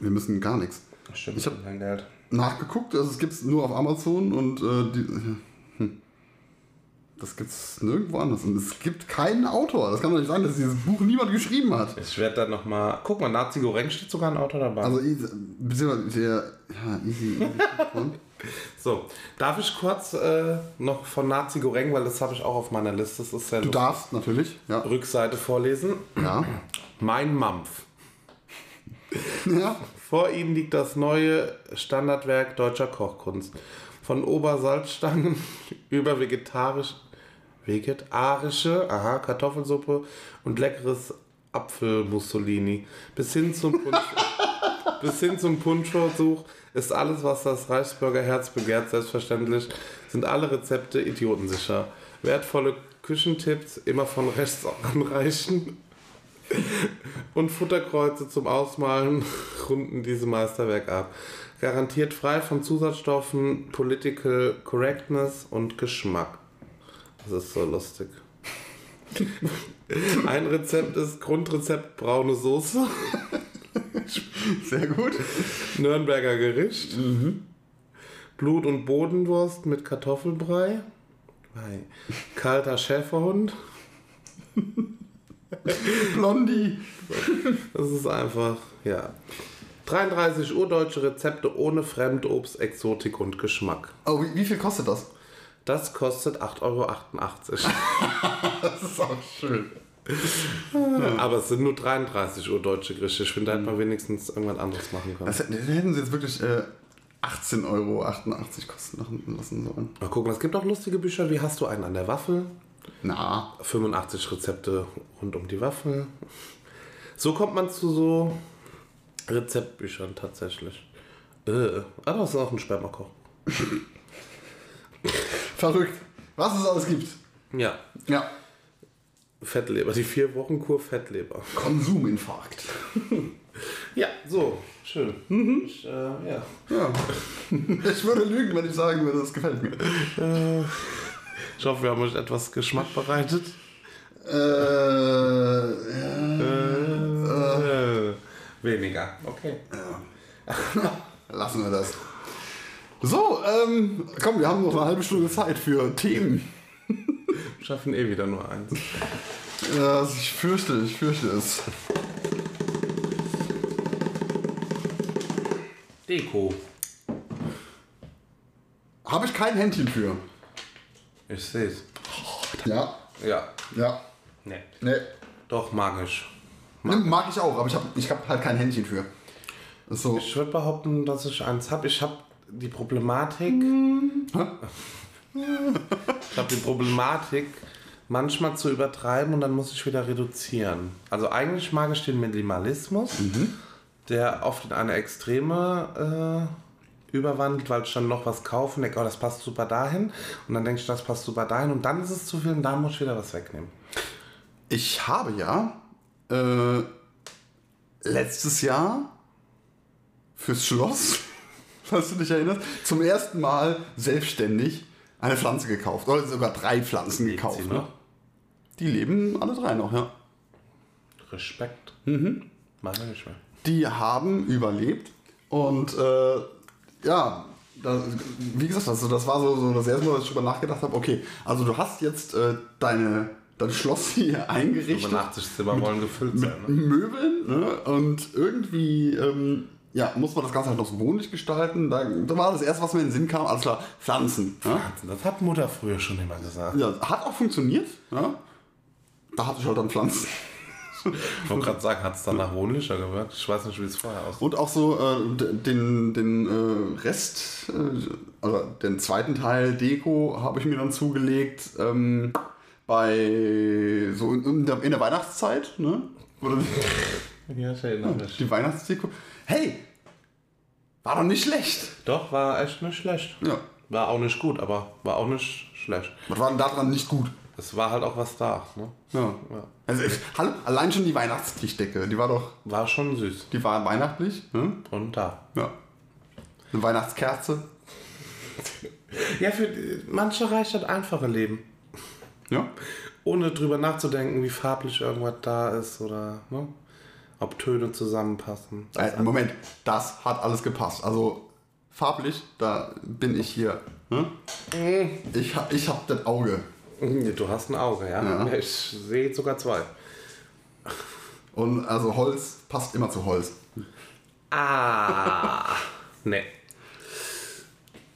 wir müssen gar nichts. Das stimmt, Ich hab- kein Geld. Nachgeguckt, also es gibt es nur auf Amazon und äh, die, hm. Das gibt's nirgendwo anders. Und es gibt keinen Autor. Das kann doch nicht sein, dass dieses Buch niemand geschrieben hat. Ich werde dann nochmal. Guck mal, Nazi Goreng steht sogar ein Autor dabei. Also, beziehungsweise der. Ja, easy. easy. So, darf ich kurz äh, noch von Nazi Goreng, weil das habe ich auch auf meiner Liste. Das ist ja Du darfst natürlich. Ja. Rückseite vorlesen. Ja. Mein Mampf. ja. Vor Ihnen liegt das neue Standardwerk deutscher Kochkunst. Von Obersalzstangen über vegetarisch, vegetarische aha, Kartoffelsuppe und leckeres Apfelmussolini bis hin zum Punsch, bis hin zum Punschversuch ist alles, was das Reichsbürger Herz begehrt, selbstverständlich sind alle Rezepte idiotensicher. Wertvolle Küchentipps immer von rechts anreichen und Futterkreuze zum Ausmalen runden diese Meisterwerk ab. Garantiert frei von Zusatzstoffen, Political Correctness und Geschmack. Das ist so lustig. Ein Rezept ist Grundrezept braune Soße, Sehr gut. Nürnberger Gericht, Blut- und Bodenwurst mit Kartoffelbrei, Ei. kalter Schäferhund. Blondie. Das ist einfach, ja. 33 urdeutsche Rezepte ohne Fremdobst, Exotik und Geschmack. Oh, wie, wie viel kostet das? Das kostet 8,88 Euro. Das ist auch schön. Aber es sind nur 33 urdeutsche Gerichte. Ich finde, da hätte man wenigstens irgendwas anderes machen können. Das, hätten- sie jetzt wirklich äh, 18,88 Euro kosten lassen sollen. Mal gucken, es gibt auch lustige Bücher. Wie hast du einen an der Waffel? Na, 85 Rezepte rund um die Waffel. So kommt man zu so Rezeptbüchern tatsächlich. Äh, ah, das ist auch ein Spermakoch. verrückt. Was es alles gibt. Ja, Ja. Fettleber, die vier Wochen Kur Fettleber. Konsuminfarkt. Ja, so, schön. Ich, äh, ja. Ja. Ich würde lügen, wenn ich sagen würde, das gefällt mir. ich hoffe, wir haben euch etwas Geschmack bereitet. Äh, ja. Äh, weniger, okay. Lassen wir das. So, ähm, komm, wir haben noch eine halbe Stunde Zeit für Themen. Wir schaffen eh wieder nur eins. Ja, ich fürchte, ich fürchte es. Deko. Habe ich kein Händchen für. Ich sehe es. Ja, Ja. ja, Nee. ne. Doch, magisch. Ne, Mag ich auch, aber ich habe ich hab halt kein Händchen für. So. Ich würde behaupten, dass ich eins habe. Ich habe die Problematik. ich habe die Problematik, manchmal zu übertreiben und dann muss ich wieder reduzieren. Also eigentlich mag ich den Minimalismus, der oft in eine Extreme äh, überwandelt, weil ich dann noch was kaufe und denke, oh, das passt super dahin. Und dann denke ich, das passt super dahin. Und dann ist es zu viel und dann muss ich wieder was wegnehmen. Ich habe ja äh, letztes Jahr fürs Schloss, falls du dich erinnerst, zum ersten Mal selbstständig eine Pflanze gekauft. Oder sogar drei Pflanzen Lebt gekauft. Ne? noch? Die leben alle drei noch, ja. Respekt. Mhm. Wir nicht mehr. Die haben überlebt und äh, ja, da, wie gesagt, also das war so, so das erste Mal, dass ich darüber nachgedacht habe, okay, also du hast jetzt äh, deine, dein Schloss hier eingerichtet. 85 Zimmer wollen gefüllt sein. Ne? Möbeln ne? und irgendwie ähm, ja, muss man das Ganze halt noch so wohnlich gestalten. Da, da war das erste, was mir in den Sinn kam, alles klar, Pflanzen. Ja? Wahnsinn, Das hat Mutter früher schon immer gesagt. Ja, hat auch funktioniert. Ja? Da hatte ich halt dann Pflanzen. Ich wollte gerade sagen, hat es danach wohnlicher gewirkt? Ich weiß nicht, wie es vorher aussah. Und auch so äh, den, den äh, Rest, äh, also den zweiten Teil Deko habe ich mir dann zugelegt ähm, bei so in, der, in der Weihnachtszeit, ne? Oder Ja, mich. die Weihnachtsdeko. Hey, war doch nicht schlecht. Doch, war echt nicht schlecht. Ja. War auch nicht gut, aber war auch nicht schlecht. Was war denn daran nicht gut? Es war halt auch was da. Ne? Ja. Ja. Also, ich, hallo, allein schon die Weihnachtstischdecke, die war doch, War schon süß. die war weihnachtlich. Ne? Und da. Ja. Eine Weihnachtskerze. Ja, für manche reicht das einfache Leben. Ja. Ohne drüber nachzudenken, wie farblich irgendwas da ist oder ne? ob Töne zusammenpassen. Äh, Moment, das hat alles gepasst. Also farblich, da bin ich hier. Ne? Ich, hab- ich hab das Auge. Du hast ein Auge, ja. Ja. Ich sehe sogar zwei. Und also Holz passt immer zu Holz. Ah. nee.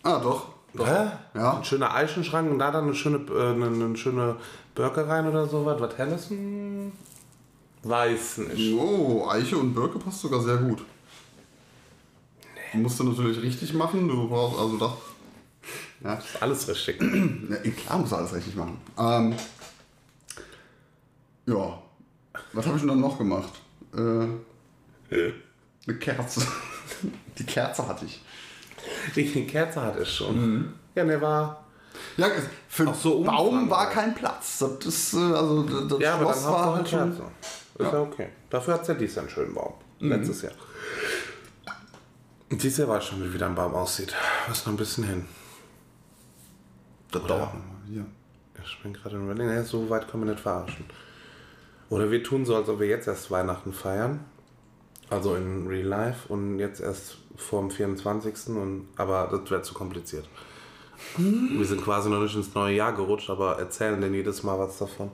Ah, doch. Doch. Hä? Ja. Ein schöner Eichenschrank und da dann eine schöne, äh, eine, eine schöne Birke rein oder sowas. Was helles? Hm, Weiß nicht. Oh, Eiche und Birke passt sogar sehr gut. Musst du natürlich richtig machen. Du brauchst also das. Ja, Ist alles richtig. ja klar musst du alles richtig machen. Ähm, ja. Was habe ich denn dann noch gemacht? Äh, eine Kerze. Die Kerze hatte ich. Die Kerze hatte ich schon. Ja, der war. Ja, für Ach so, Baum war kein Platz. Das ist, äh, also das Ja, aber dann Schloss war halt schon. Kerze. Ist ja okay. Dafür hat es ja dies Jahr einen schönen Baum. Letztes Jahr. Und dieses Jahr weiß ich schon, wie wieder ein Baum aussieht. Was noch ein bisschen hin. Das Oder? dauert. Hier. Ich bin gerade in Berlin. Ja, so weit können wir nicht verarschen. Oder wir tun so, als ob wir jetzt erst Weihnachten feiern. Also in Real Life und jetzt erst vor dem 24. Und, aber das wäre zu kompliziert. Wir sind quasi noch nicht ins neue Jahr gerutscht, aber erzählen denn jedes Mal was davon.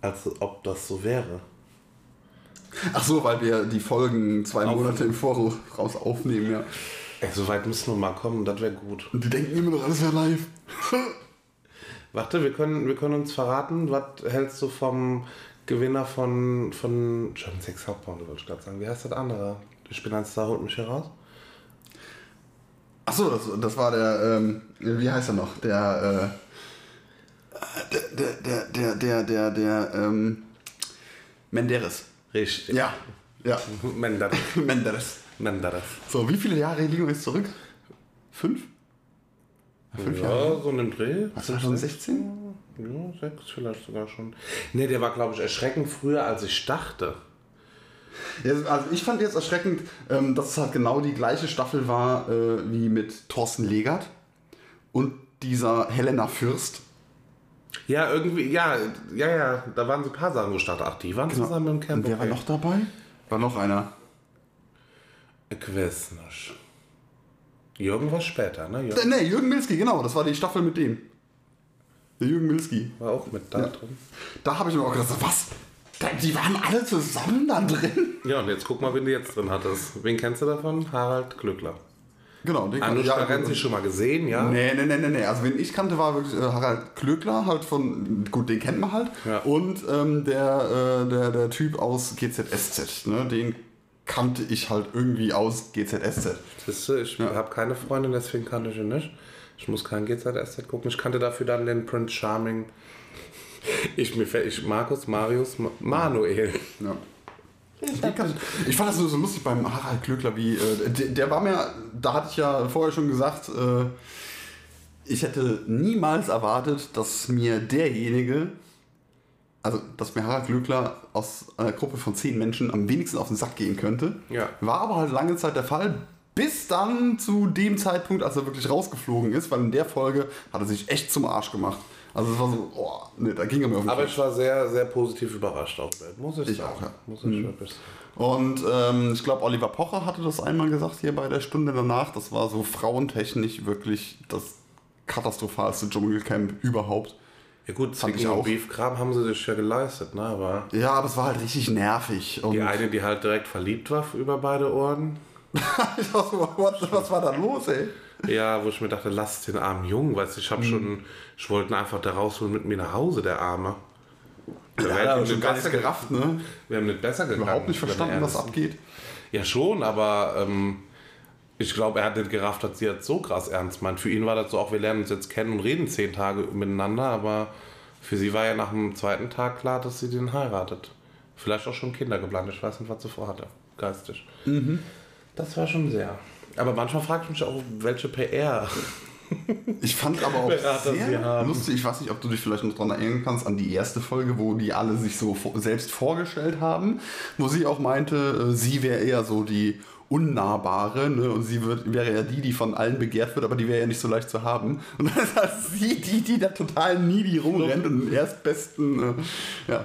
Als ob das so wäre. Ach so, weil wir die Folgen zwei Auf- Monate im Voraus aufnehmen, ja. Ey, so weit müssen wir mal kommen, das wäre gut. Und die denken immer noch, alles wäre live. Warte, wir können, wir können uns verraten, was hältst du vom Gewinner von, von German Sex Hauptbahn, wollte ich gerade sagen. Wie heißt das andere? Ich bin ein Star, holt mich hier raus. Ach so, das, das war der, ähm, wie heißt er noch? Der, äh, der, der, der, der, der, der, ähm, Menderes. Richtig. Ja, ja, Menderes. Menderes. Menderes. So, wie viele Jahre liegen wir jetzt zurück? Fünf? Ja, fünf Jahre. Ja, so einen Dreh. Was, 2016? Ja, sechs vielleicht sogar schon. Ne, der war, glaube ich, erschreckend früher, als ich dachte. Ja, also ich fand jetzt erschreckend, ähm, dass es halt genau die gleiche Staffel war äh, wie mit Thorsten Legert und dieser Helena Fürst. Ja, irgendwie, ja, ja, ja, da waren so ein paar Sachen gestartet. Ach, die waren zusammen im Camp. Und wer war noch dabei? War noch einer. Ich weiß nicht. Jürgen war später, ne? Jürgen Äh, Nee, Jürgen Milski, genau, das war die Staffel mit dem. Der Jürgen Milski. war auch mit da drin. Da habe ich mir auch gedacht, was? Die waren alle zusammen da drin? Ja, und jetzt guck mal, wen du jetzt drin hattest. Wen kennst du davon? Harald Glückler. Genau, den Anushka ja, Renzi schon mal gesehen, ja? Nee, nee, nee, nee, nee. Also, wen ich kannte, war wirklich äh, Harald Klöckler, halt von, gut, den kennt man halt. Ja. Und ähm, der, äh, der, der Typ aus GZSZ, ne, den kannte ich halt irgendwie aus GZSZ. Siehst du, ich habe keine Freundin, deswegen kannte ich ihn nicht. Ich muss kein GZSZ gucken. Ich kannte dafür dann den Prince Charming. Ich, mir, fällt- ich Markus, Marius, Ma Manuel. Ja. Ich, ich fand das so, so lustig beim Harald Klöckler, wie, äh, der, der war mir, da hatte ich ja vorher schon gesagt, äh, ich hätte niemals erwartet, dass mir derjenige, also dass mir Harald Glöckler aus einer Gruppe von zehn Menschen am wenigsten auf den Sack gehen könnte. Ja. War aber halt lange Zeit der Fall, bis dann zu dem Zeitpunkt, als er wirklich rausgeflogen ist, weil in der Folge hat er sich echt zum Arsch gemacht. Also es war so, oh, nee, da ging er mir auf den Aber Keks. ich war sehr, sehr positiv überrascht auch. Muss ich, Ich sagen. auch, ja. Muss ich wirklich sagen. Und ähm, ich glaube, Oliver Pocher hatte das einmal gesagt hier bei der Stunde danach. Das war so frauentechnisch wirklich das katastrophalste Dschungelcamp überhaupt. Ja gut, auch. Beefkram haben sie sich ja geleistet, ne? Aber Ja, aber es war halt richtig nervig. Und die eine, die halt direkt verliebt war über beide Ohren. was, was, was war da los, ey? Ja, wo ich mir dachte, lass den armen Jungen, weißt du, ich habe schon, ich wollte ihn einfach da rausholen mit mir nach Hause, der Arme. Ja, Wir hat ihn schon nicht gar nicht besser gerafft, ne? Wir haben nicht besser gegangen. Überhaupt nicht verstanden, er was abgeht. Ja, schon, aber ähm, ich glaube, er hat nicht gerafft, dass sie jetzt so krass ernst meint. Für ihn war das so, auch wir lernen uns jetzt kennen und reden zehn Tage miteinander, aber für sie war ja nach dem zweiten Tag klar, dass sie den heiratet. Vielleicht auch schon Kinder geplant, ich weiß nicht, was sie vorhatte, geistig. Mhm. Das war schon sehr. Aber manchmal frage ich mich auch, welche PR. Ich fand aber auch Berater sehr lustig, ich weiß nicht, ob du dich vielleicht noch daran erinnern kannst, an die erste Folge, wo die alle sich so selbst vorgestellt haben, wo sie auch meinte, äh, sie wäre eher so die Unnahbare ne? und sie wird, wäre ja die, die von allen begehrt wird, aber die wäre ja nicht so leicht zu haben. Und dann ist halt sie die, die da total needy rumrennt und den erstbesten, äh, ja.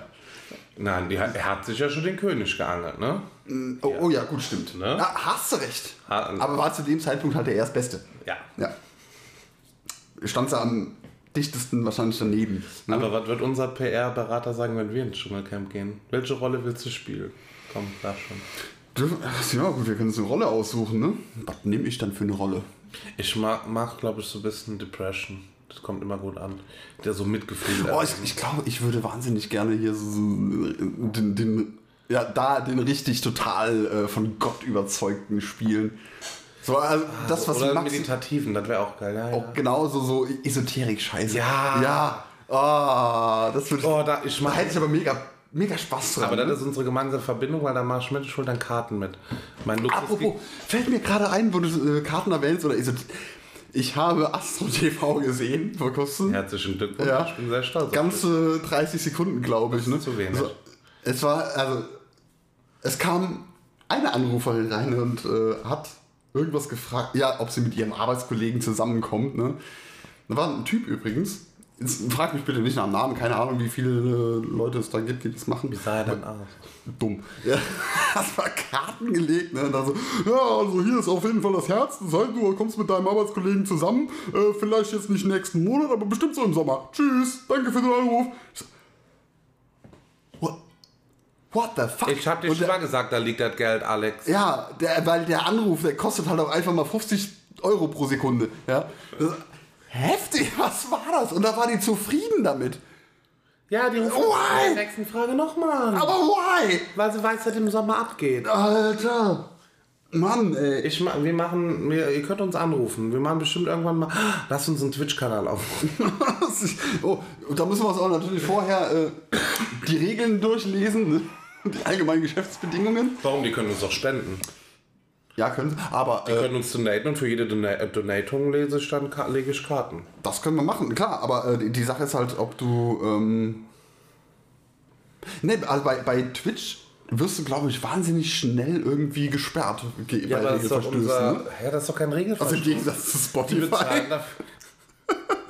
Nein, die, hat- er hat sich ja schon den König geangelt, ne? Oh ja, oh, ja gut, stimmt. Ne? Ja, hast du recht. Ha- aber war zu dem Zeitpunkt halt der Erstbeste. Ja. Ja. Stand sie am dichtesten wahrscheinlich daneben. Ne? Aber was wird unser PR-Berater sagen, wenn wir ins Dschungelcamp gehen? Welche Rolle willst du spielen? Komm, sag schon. Ja, gut, wir können uns eine Rolle aussuchen, ne? Was nehme ich dann für eine Rolle? Ich mag, mag glaube ich, so ein bisschen Depression. Das kommt immer gut an. Der so Mitgefühl. Oh, ich, ich glaube, ich würde wahnsinnig gerne hier so, so den, den, ja, da den richtig total äh, von Gott überzeugten spielen. So, also das, was Oder Max Meditativen, das wäre auch geil. Ja, ja. auch genauso so Esoterik-Scheiße. Ja. Ja. Ah, das würde. Oh, da, ich da hätte ich aber mega, mega Spaß dran. aber das ist unsere gemeinsame Verbindung, weil da mach ich mit, ich hol dann Karten mit. Mein Luxus Apropos, fällt mir gerade ein, wo du äh, Karten erwähnst oder Esot Ich habe Astro TV gesehen vor kurzem. Herzlichen Glückwunsch, Ja. ich bin sehr stolz. Ganze 30 Sekunden, glaube ich. Ne? zu wenig. Also, es war, also, es kam eine Anruferin rein und äh, hat irgendwas gefragt, ja, ob sie mit ihrem Arbeitskollegen zusammenkommt. Ne? Da war ein Typ übrigens. Jetzt frag mich bitte nicht nach dem Namen, keine Ahnung, wie viele äh, Leute es da gibt, die das machen. Wie sah er dann aus? Dumm. Ja, hast mal Karten gelegt, ne? Und dann so, ja, also hier ist auf jeden Fall das Herz. Das heißt, du kommst mit deinem Arbeitskollegen zusammen. Äh, vielleicht jetzt nicht nächsten Monat, aber bestimmt so im Sommer. Tschüss, danke für den Anruf. Ich so, what the fuck? Ich hab dir Und schon mal gesagt, da liegt das Geld, Alex. Ja, der, weil der Anruf, der kostet halt auch einfach mal 50 Euro pro Sekunde. Ja. Das, heftig, was war das? Und da war die zufrieden damit. Ja, die rufen Why? in der nächsten Frage nochmal an. Aber why? Weil sie weiß, dass im Sommer abgeht. Alter. Mann, ey. Ich, wir machen, wir, ihr könnt uns anrufen. Wir machen bestimmt irgendwann mal, lasst uns einen Twitch-Kanal aufrufen. oh, da müssen wir uns auch natürlich vorher äh, die Regeln durchlesen? die allgemeinen Geschäftsbedingungen. Warum? Die können uns doch spenden. Ja, können sie. Aber Die äh, können uns donaten und für jede Dona äh, Donatung lese ich dann, lege ich Karten. das können wir machen, klar. Aber äh, die, die Sache ist halt, ob du. Ähm, ne, also bei, bei Twitch wirst du, glaube ich, wahnsinnig schnell irgendwie gesperrt. ge- Ja, bei Regelverstößen, unser, ne? ja, das ist doch kein Regelverstoß. Also im Gegensatz zu die Spotify. bezahlen dafür.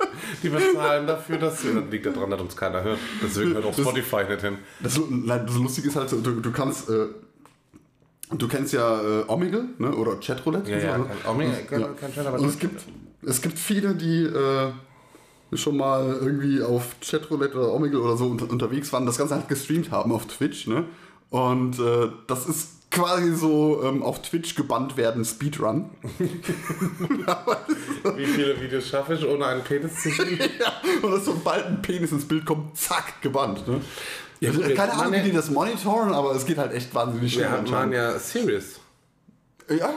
Die bezahlen dafür, dass das liegt daran, dass uns keiner hört. Deswegen hört auch Spotify nicht hin. Das, das Lustige ist halt, so, du, du kannst. Äh, du kennst ja äh, Omegle, ne? Oder Chatroulette. Ja, so, ja, ne? kein, Omi, kein, Ja. kein Chat, aber Und es gibt, es gibt viele, die äh, schon mal irgendwie auf Chatroulette oder Omegle oder so unter, unterwegs waren, das Ganze halt gestreamt haben auf Twitch, ne? Und äh, das ist quasi so ähm, auf Twitch gebannt werden Speedrun. Wie viele Videos schaffe ich, ohne einen Penis zu sehen? ja, und dass sobald ein Penis ins Bild kommt, zack, gebannt. Ne? Ja, gut, Keine Ahnung, wie die das monitoren, aber es geht halt echt wahnsinnig schnell. Wir anscheinend. ja Serious. Ja,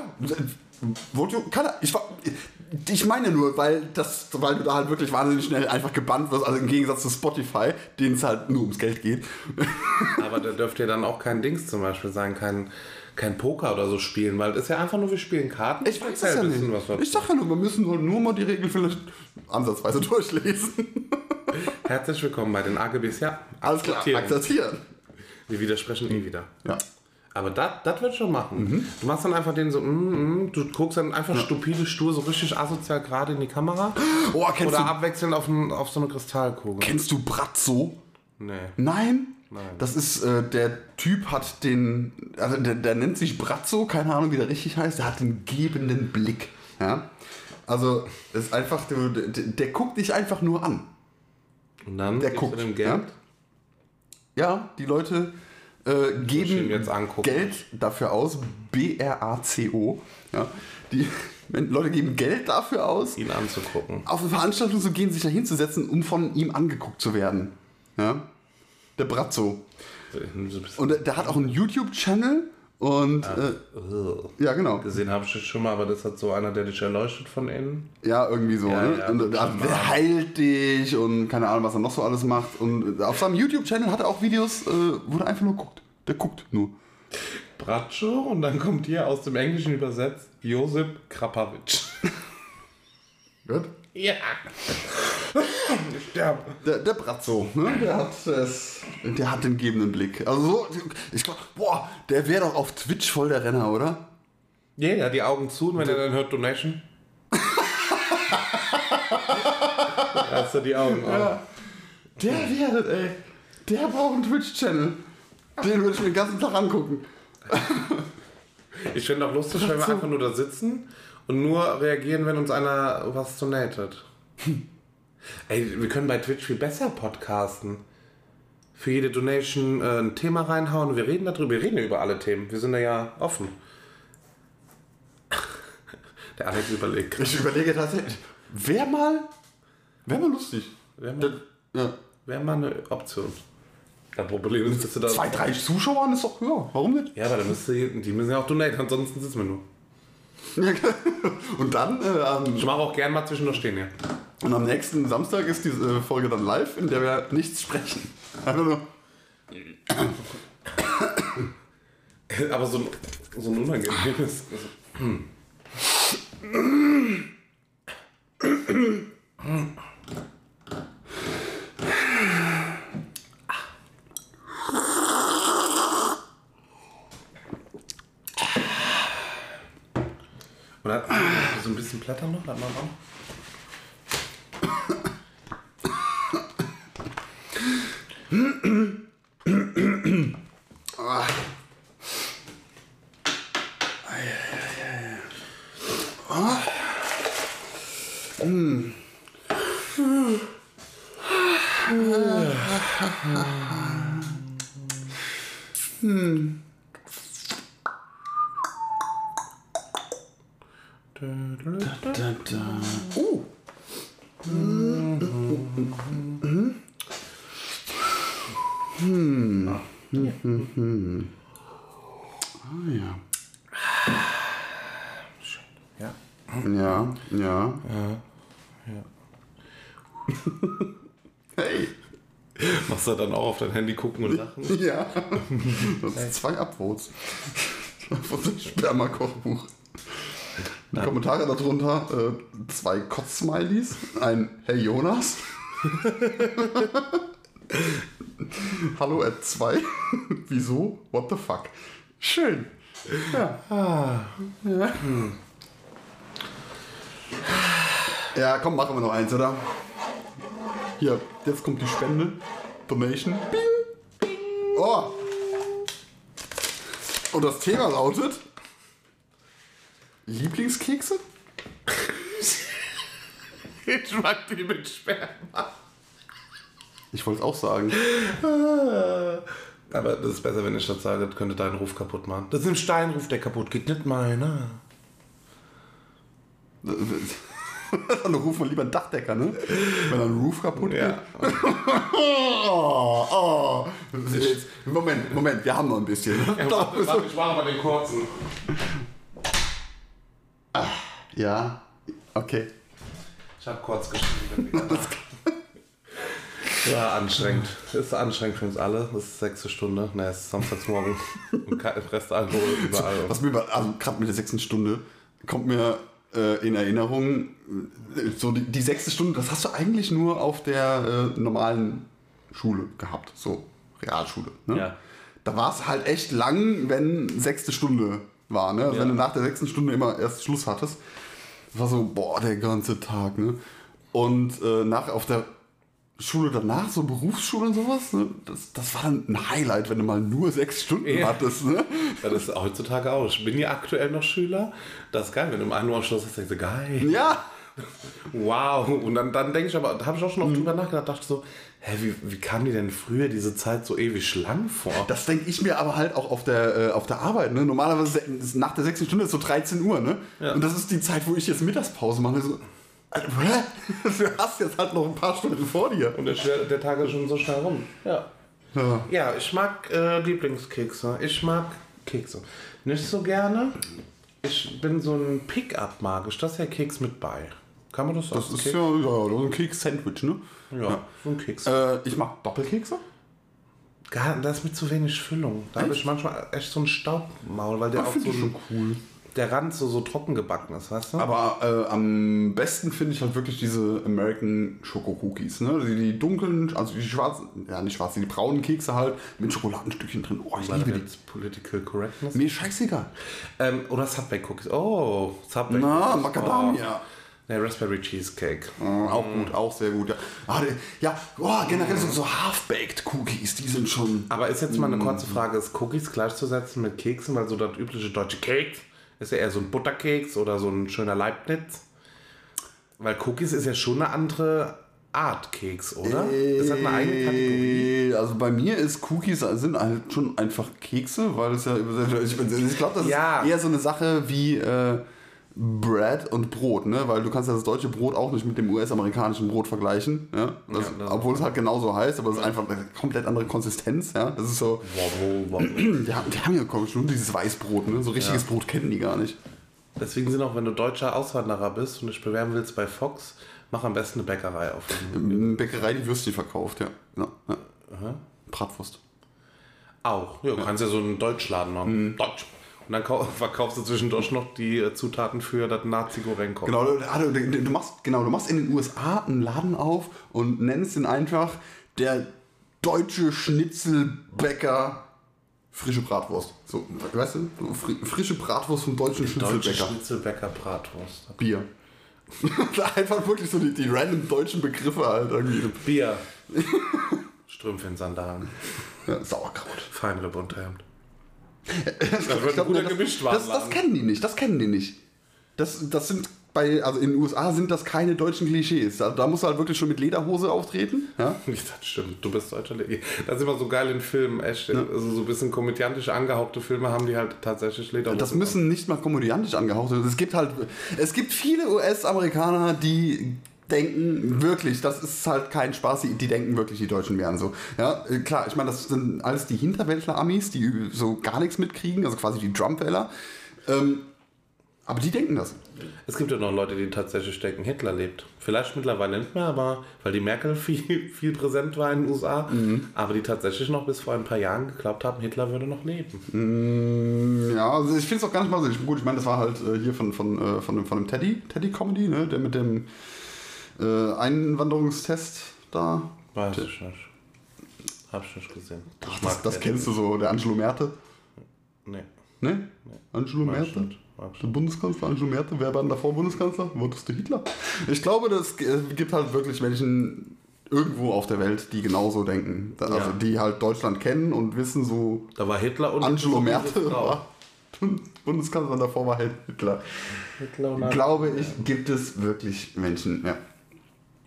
wollte, keine, ich, war- ich meine nur, weil, das, weil du da halt wirklich wahnsinnig schnell einfach gebannt wirst, also im Gegensatz zu Spotify, denen es halt nur ums Geld geht. Aber da dürft ihr dann auch kein Dings zum Beispiel sein, kein, kein Poker oder so spielen, weil das ist ja einfach nur, wir spielen Karten. Ich weiß es ja nicht. Ich sag ja nur, wir müssen nur, nur mal die Regeln vielleicht ansatzweise durchlesen. Herzlich willkommen bei den AGBs. Ja, Alles klar, akzeptieren. akzeptieren. Wir widersprechen eh wieder. Ja. Aber das wird schon machen. Du machst dann einfach den so, mm, mm, du guckst dann einfach stupide, stur, so richtig asozial gerade in die Kamera. Oh, kennst Oder du, abwechselnd auf, ein, auf so eine Kristallkugel. kennst du Bratzo? Nee. Nein? Nein. Das ist, äh, der Typ hat den, also der, der nennt sich Bratzo, keine Ahnung, wie der richtig heißt, der hat den gebenden Blick. Ja? Also, das ist einfach, der, der, der guckt dich einfach nur an. Und dann Der gibst du guckt, dem Geld. Ja, die Leute äh, geben. Geld dafür aus, B-R-A-C-O. Ja, die Leute geben Geld dafür aus, ihn anzugucken. auf eine Veranstaltung zu gehen, sich da hinzusetzen, um von ihm angeguckt zu werden. Ja? Der Bratzo. Und der, der hat auch einen YouTube-Channel und äh, Ugh. ja, genau. Gesehen habe ich das schon mal, aber das hat so einer, der dich erleuchtet von innen. Ja, irgendwie so. Ja, ne? ja, und der mal. heilt dich und keine Ahnung, was er noch so alles macht. Und auf seinem YouTube-Channel hat er auch Videos, äh, wo er einfach nur guckt. Der guckt nur. Bratscho und dann kommt hier aus dem Englischen übersetzt Josip Krapavitsch. Gut? Ja. sterbe. Der, der Bratzo, ne? der, hat das, der hat den gebenden Blick. Also so, ich glaube, boah, der wäre doch auf Twitch voll der Renner, oder? Ja, ja, die Augen zu und wenn er dann hört Donation. hast du die Augen auf. Der wäre, ey. Der braucht einen Twitch-Channel. Den würde ich mir den ganzen Tag angucken. Ich finde auch lustig, wenn wir einfach nur da sitzen und nur reagieren, wenn uns einer was donatet. Ey, wir können bei Twitch viel besser podcasten. Für jede Donation äh, ein Thema reinhauen. Wir reden darüber. Wir reden ja über alle Themen. Wir sind da ja offen. Der Alex überlegt. Ich überlege tatsächlich, wäre mal, wäre mal lustig. Wäre mal, Ja. wär mal eine Option. Das Problem ist, dass du da. Zwei, drei Zuschauern ist doch höher. Warum nicht? Ja, aber dann müsste, die müssen ja auch donaten, ansonsten sitzen wir nur. Und dann, äh, am, Ich mache auch gern mal zwischendurch stehen, ja. und am nächsten Samstag ist diese Folge dann live, in der wir nichts sprechen. Einfach nur. Aber so ein, so ein unangenehmes. Also, Und hat so ein bisschen Blätter noch? Hat man noch? Ja. Ja, ja. ja. Hey. Machst du dann auch auf dein Handy gucken und lachen? Ja. Das sind zwei Upvotes. Von dem Sperma-Kochbuch. Die Kommentare darunter, äh, zwei Kotz-Smileys, ein Hey Jonas. Hallo at 2. Wieso? What the fuck? Schön. Ja. Ja. Ja, komm, machen wir noch eins, oder? Hier, jetzt kommt die Spende. Donation. Bing. Oh. Und das Thema lautet Lieblingskekse? Ich mag die mit Sperma. Ich wollte es auch sagen. Aber das ist besser, wenn ich das sage, das könnte deinen Ruf kaputt machen. Das ist ein Steinruf, der kaputt geht, nicht meiner. Dann rufen wir lieber einen Dachdecker, ne? Wenn ein Roof kaputt geht. Ja. Oh, oh. Moment, Moment, wir haben noch ein bisschen. Warte, warte, ich mache mal den kurzen. Ja, okay. Ich habe kurz geschrieben. Ja, anstrengend. Ist anstrengend für uns alle. Das ist sechste Stunde. Ne, es ist Samstagsmorgen. Und Restalkohol überall. Was mir, also gerade mit der sechsten Stunde, kommt mir äh, in Erinnerung, äh, so die, die sechste Stunde, das hast du eigentlich nur auf der äh, normalen Schule gehabt, so Realschule. Ne? Ja. Da war es halt echt lang, wenn sechste Stunde war. Ne? Also Ja. Wenn du nach der sechsten Stunde immer erst Schluss hattest. Das war so, boah, der ganze Tag. Ne? Und äh, nach, auf der Schule danach, so Berufsschule und sowas, ne? das, das war dann ein Highlight, wenn du mal nur sechs Stunden Ja. hattest. Ne? Ja, das ist heutzutage auch. Ich bin ja aktuell noch Schüler. Das ist geil, wenn du 1 Uhr am Schluss hast, denkst du, geil. Ja, Wow. Und dann, dann denke ich aber, da habe ich auch schon oft drüber nachgedacht, dachte so, hä, wie, wie kam dir denn früher diese Zeit so ewig lang vor? Das denke ich mir aber halt auch auf der, äh, auf der Arbeit. Ne? Normalerweise ist nach der sechsten Stunde ist so 13 Uhr. Ne? Ja. Und das ist die Zeit, wo ich jetzt Mittagspause mache. So? Du hast jetzt halt noch ein paar Stunden vor dir. Und der, der Tag ist schon so schnell rum. Ja. Ja. Ja, ich mag äh, Lieblingskekse. Ich mag Kekse. Nicht so gerne. Ich bin so ein Pick-up magisch. Das ist ja Keks mit bei. Kann man das Das sagen? ist ja, ja, so ein Keks-Sandwich. Ne? ja, so ein Keks. Äh, ich mag Doppelkekse. Gar, das ist mit zu wenig Füllung. Da habe ich manchmal echt so ein Staubmaul, weil der auch so cool. Der Rand so, so trocken gebacken ist, weißt du? Aber äh, am besten finde ich halt wirklich diese American Schoko Cookies. Ne? Die, die dunklen, also die schwarzen, ja nicht schwarzen, die braunen Kekse halt mit Schokoladenstückchen drin. Oh, ich War liebe die. Political Correctness? Mir scheißegal. Ähm, oder Subway Cookies. Oh, Subway Na, Cookies. Macadamia. Oh. Ne, Raspberry Cheesecake. Äh, auch gut, auch sehr gut. Ja, ah, die- ja oh, generell so, so Half-Baked Cookies, die sind schon. Aber ist jetzt mal eine Mm. kurze Frage, ist Cookies gleichzusetzen mit Keksen? Weil so das übliche deutsche Keks ist ja eher so ein Butterkeks oder so ein schöner Leibniz. Weil Cookies ist ja schon eine andere Art Keks, oder? ist das eine eigene Kategorie? Äh, Also bei mir ist Cookies sind halt schon einfach Kekse, weil es ja ich, ich glaube, das Ja. ist eher so eine Sache wie äh, Bread und Brot, ne? Weil du kannst ja das deutsche Brot auch nicht mit dem US-amerikanischen Brot vergleichen, ja? Das, Ja, das- obwohl es halt genauso heißt, aber es ist einfach eine komplett andere Konsistenz, ja? Das ist so, Wobble, wobble. die haben, die haben ja schon dieses Weißbrot, ne? So richtiges Brot kennen die gar nicht. Deswegen sind auch, wenn du deutscher Auswanderer bist und dich bewerben willst bei Fox, mach am besten eine Bäckerei auf. Eine Bäckerei, die Würstchen verkauft, ja. ja, ja. Bratwurst. Auch. Ja, du kannst ja so einen Deutschladen machen. Deutsch. Und dann kau- verkaufst du zwischendurch noch die äh, Zutaten für das Nazi-Gorenko. Genau, du, du, du, machst, genau, du machst in den USA einen Laden auf und nennst ihn einfach der deutsche Schnitzelbäcker frische Bratwurst. So, weißt du? Frische Bratwurst vom deutschen Deutsche Schnitzelbäcker. Schnitzelbäcker Bratwurst. Bier. einfach wirklich so die, die random deutschen Begriffe halt irgendwie. Bier. Strümpfe in Sandalen. Ja, Sauerkraut. Feinripp Unterhemd. Das wird ein guter Gemischtwarenladen. Das, das kennen die nicht, das kennen die nicht. Das, das sind bei, also in den USA sind das keine deutschen Klischees. Da, da musst du halt wirklich schon mit Lederhose auftreten. Ja? Das stimmt, du bist deutscher Leder. Das ist immer so geil in Filmen, echt. Also so ein bisschen komödiantisch angehauchte Filme haben die halt tatsächlich Leder. Das müssen nicht mal komödiantisch angehaucht werden. Es gibt halt, es gibt viele US-Amerikaner, die denken wirklich, das ist halt kein Spaß, die, die denken wirklich, die Deutschen wären so. Ja, äh, klar, ich meine, das sind alles die Hinterwäldler-Amis, die so gar nichts mitkriegen, also quasi die Trump-Wähler. Ähm, aber die denken das. Es gibt ja noch Leute, die tatsächlich denken, Hitler lebt. Vielleicht mittlerweile nicht mehr, aber weil die Merkel viel, viel präsent war in den USA, aber die tatsächlich noch bis vor ein paar Jahren geglaubt haben, Hitler würde noch leben. Ja, also ich finde es auch gar nicht mal so gut. Ich meine, das war halt äh, hier von, von, äh, von, dem, von dem Teddy, Teddy Comedy, ne? der mit dem äh, Einwanderungstest da. Weiß ich nicht. Hab ich nicht gesehen. Ach, das, das kennst du so, der Angelo Merte. Nee. Ne? Angelo Mag ich Merte? Der Bundeskanzler Angelo Merte, wer war denn davor Bundeskanzler? Wurdest du Hitler? Ich glaube, das g- gibt halt wirklich Menschen irgendwo auf der Welt, die genauso denken. Also Ja. die halt Deutschland kennen und wissen so, Da war Hitler und Angelo und diese Merte Frau. war Bundeskanzler und davor war halt Hitler. Hitler und Glaube ich, gibt es wirklich Menschen, ja.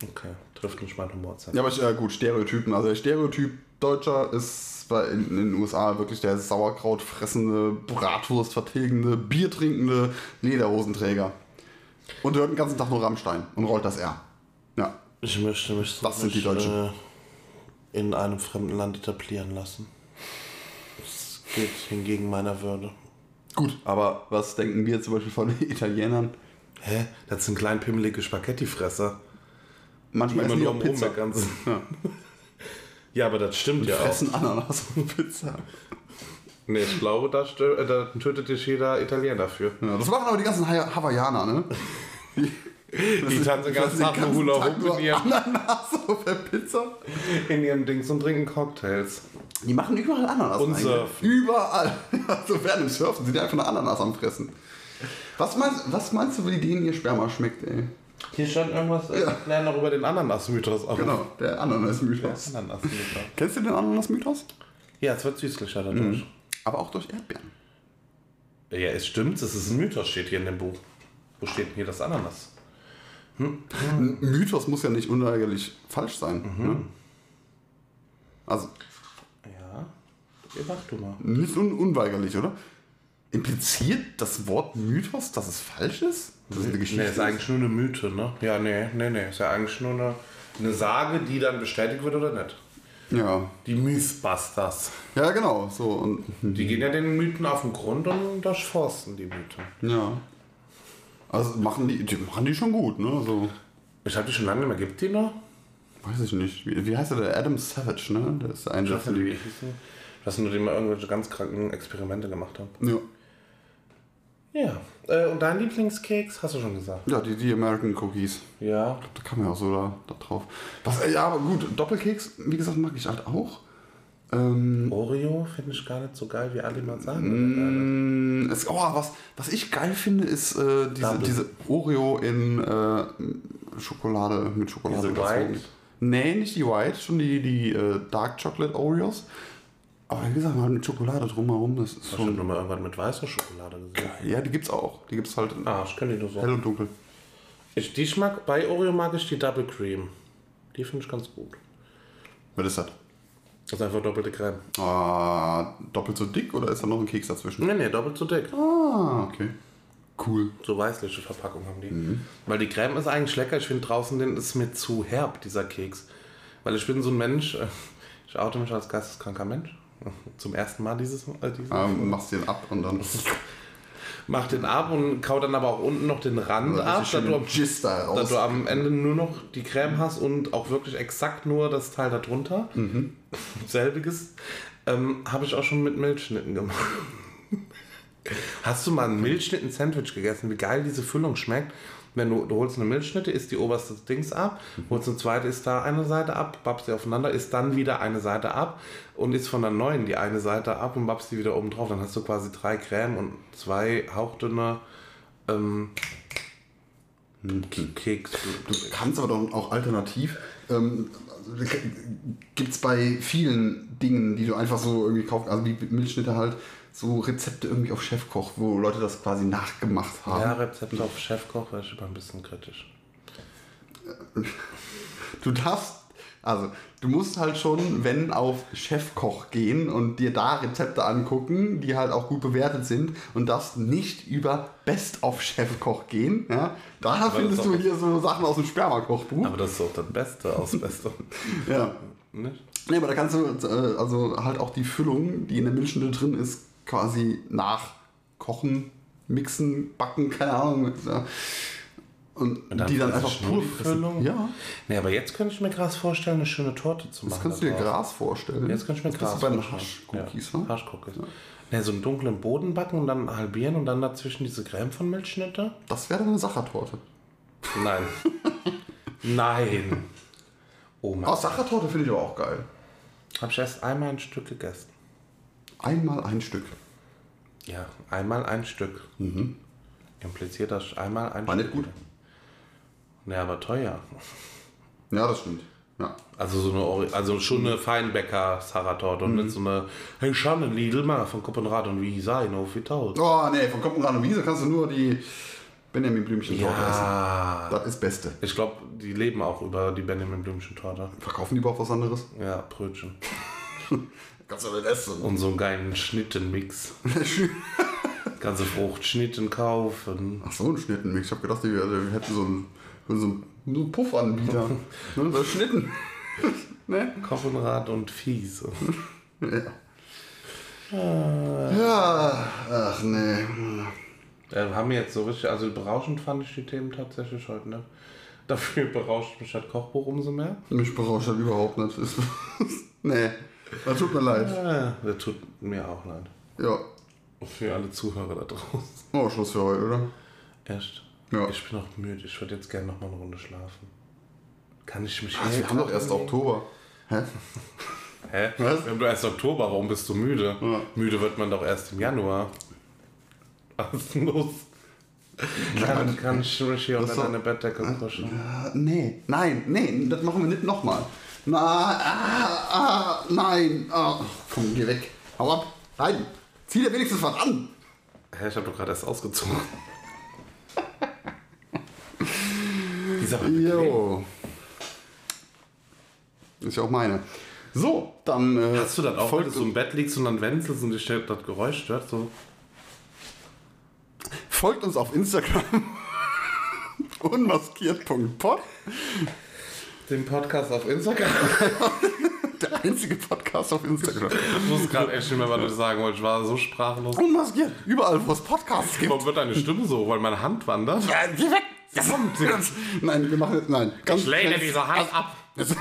Okay, trifft nicht mein Humorzeit. Ja, aber äh, gut, Stereotypen. Also der Stereotyp Deutscher ist bei, in, in den USA wirklich der Sauerkraut fressende, Bratwurst vertilgende, Bier trinkende Lederhosenträger. Und hört den ganzen Tag nur Rammstein und rollt das R. Ja. Ich möchte mich so Das sind die Deutschen. Äh, in einem fremden Land etablieren lassen. Es geht hingegen meiner Würde. Gut, aber was denken wir zum Beispiel von den Italienern? Hä? Das sind klein pimmelige Spaghettifresser. Die Manchmal immer essen die nur auch Pizza. Ja. Ja, aber das stimmt ja auch. Fressen Ananas und Pizza. Nee, ich glaube, da, äh, da tötet dich jeder Italiener für. Ja, das machen aber die ganzen Ha- Hawaiianer, ne? Die tanzen den ganzen Tag nur Hula Hoop in ihrem, Ananas auf der Pizza. in ihrem Dings und trinken Cocktails. Die machen überall Ananas. Und eigentlich. surfen. Überall. Also während dem Surfen sind die einfach eine Ananas am Fressen. Was meinst, was meinst du, wie denen ihr Sperma schmeckt, ey? Hier stand irgendwas, Ja. lernen noch über den Ananas-Mythos auf. Genau, der Ananas-Mythos. Der Ananas-Mythos. Kennst du den Ananas-Mythos? Ja, es wird süßlicher dadurch. Aber auch durch Erdbeeren. Ja, es stimmt, es ist ein Mythos, steht hier in dem Buch. Wo steht denn hier das Ananas? Ein Mythos muss ja nicht unweigerlich falsch sein. Ne? Also Ja, mach du mal. nicht un unweigerlich, oder? Impliziert das Wort Mythos, dass es falsch ist? Das ist eine Geschichte. Nee, ist eigentlich nur eine Mythe, ne? Ja, nee, nee, nee. Ist ja eigentlich nur eine, eine Sage, die dann bestätigt wird oder nicht. ja. Die Mythbusters. ja, genau. So, und, Die gehen ja den Mythen auf den Grund und durchforsten die Mythen. ja. Also machen die, die machen die schon gut, ne? Also, Ich habe die schon lange nicht mehr. Gibt die noch? weiß ich nicht. Wie, wie heißt der? Der Adam Savage, ne? Der ist ein hießen. Das sind nur die mal irgendwelche ganz kranken Experimente gemacht haben. Ja. Ja. Äh, und dein Lieblingskeks, hast du schon gesagt? Ja, die, die American Cookies. Ja. Da kam ja auch so da, da drauf. Was, äh, ja, aber gut, Doppelkeks, wie gesagt, mag ich halt auch. Ähm, Oreo finde ich gar nicht so geil, wie alle mal sagen. Mm, es, oh, was, was ich geil finde, ist äh, diese, Double. diese Oreo in äh, Schokolade mit Schokolade. Diese. White? Nee, nicht die White, schon die, die äh, Dark Chocolate Oreos. Aber wie gesagt, halt mit Schokolade drumherum, das ist Ich habe schon. nur mal irgendwann mit weißer Schokolade gesehen. Ja, die gibt's auch. Die gibt's halt in Ah, ich kenne die nur so. hell und dunkel. Ich, die schmack, bei Oreo mag ich die Double Cream. Die finde ich ganz gut. Was ist das? Das ist einfach doppelte Creme. Ah, doppelt so dick oder ist da noch ein Keks dazwischen? Nee, nee, doppelt so dick. Ah, okay. Cool. So weißliche Verpackung haben die. Weil die Creme ist eigentlich lecker. Ich finde draußen den ist mir zu herb, dieser Keks. Weil ich bin so ein Mensch, ich oute mich als geisteskranker Mensch. Zum ersten Mal dieses, äh, dieses Ähm, machst den ab und dann. Mach den ab und kau dann aber auch unten noch den Rand ab, dass du, am- da dass du am Ende nur noch die Creme hast und auch wirklich exakt nur das Teil darunter. Selbiges. Ähm, Habe ich auch schon mit Milchschnitten gemacht. Hast du mal ein Milchschnitten-Sandwich gegessen? Wie geil diese Füllung schmeckt? Wenn du, du holst eine Milchschnitte, isst die oberste Dings ab, holst eine zweite, isst da eine Seite ab, babst die aufeinander, isst dann wieder eine Seite ab und isst von der neuen die eine Seite ab und babst die wieder oben drauf. Dann hast du quasi drei Creme und zwei hauchdünne ähm, Keks. Du kannst aber doch auch alternativ. Ähm, Gibt es bei vielen Dingen, die du einfach so irgendwie kaufst, also wie Milchschnitte halt, so Rezepte irgendwie auf Chefkoch, wo Leute das quasi nachgemacht haben. Ja, Rezepte auf Chefkoch wäre ich immer ein bisschen kritisch. Du darfst, also du musst halt schon, wenn auf Chefkoch gehen und dir da Rezepte angucken, die halt auch gut bewertet sind und darfst nicht über Best of Chefkoch gehen. Ja? Da findest ist du hier so Sachen aus dem Spermakochbuch. Aber das ist doch das Beste aus Beste. Ja. Nicht? Nee, aber da kannst du äh, also halt auch die Füllung, die in der Milchschnitte drin ist, quasi nachkochen, mixen, backen, keine Ahnung. Ja. Und, Und dann die dann einfach pur? Ja, Nee, aber jetzt könnte ich mir krass vorstellen, eine schöne Torte zu machen. das kannst du dir. Gras vorstellen. Jetzt kann ich mir das Gras vorstellen. Haschcookies, ja. ne? Haschcookies. Nee, so einen dunklen Boden backen und dann halbieren und dann dazwischen diese Creme von Milchschnitte? Das wäre dann eine Sachertorte. Nein. Nein. Oh Mann. Oh, Sachertorte finde ich aber auch geil. Habe ich erst einmal ein Stück gegessen. Einmal ein Stück. Ja, einmal ein Stück. Impliziert das einmal ein War Stück. nicht gut. Nee, aber teuer. Ja, das stimmt. Ja. Also so eine, also schon eine Feinbäcker Sarah-Torte und nicht so eine Hey Schanne, Lidl mal von Koppenrad und wie sein auf wie tausend. Oh, nee, von Koppenrad und Wiese kannst du nur die Benjamin Blümchen-Torte essen. Ja. Das ist Beste. Ich glaube, die leben auch über die Benjamin Blümchen Torte. Verkaufen die überhaupt was anderes? Ja, Brötchen. Kannst du nicht essen. Und so einen geilen Schnittenmix. Ganze Fruchtschnitten kaufen. Ach so, ein Schnittenmix. Ich habe gedacht, die, die hätten so einen, so einen, so einen Puffanbieter. ne, so Schnitten. ne? Koppenrad und Fies. Ja, ach nee. Äh, haben wir jetzt so richtig, also berauschend fand ich die Themen tatsächlich heute, ne? Dafür berauscht mich das Kochbuch umso mehr. Mich berauscht das überhaupt nicht. Nee, das tut mir leid. Ja, das tut mir auch leid. Ja. Für alle Zuhörer da draußen. Oh, Schluss für heute, oder? Echt? Ja. Ich bin auch müde. Ich würde jetzt gerne noch mal eine Runde schlafen. Kann ich mich Also, wir haben doch erst Oktober. Hä? Hä? Was? Wir haben doch erst Oktober. Warum bist du müde? Ja. Müde wird man doch erst im Januar. Was ist los? Kann, kann ich mich hier unter deine Bettdecke kuscheln? Äh, nee, nein, nee, das machen wir nicht nochmal. Na, ah, ah, nein. Ah, komm, geh weg. Hau ab. Nein. Zieh dir wenigstens was an. Hä, ich habe doch gerade erst ausgezogen. Dieser Jo. Ist ja auch meine. So, dann. Äh, Hast du das auch, wenn du so im Bett liegst und dann wenzelst und dich das Geräusch stört? So. folgt uns auf Instagram. unmaskiert.pod. Den Podcast auf Instagram. Der einzige Podcast auf Instagram. Ich wusste gerade echt nicht mehr, was du sagen wolltest. Ich war so sprachlos. Unmaskiert. Überall, wo es Podcasts gibt. Warum wird deine Stimme so? Weil meine Hand wandert? Ja, geh weg. Ja, kommt. Nein, wir machen jetzt. Nein. Ganz Ich lehne ganz- diese Hand ab. Es,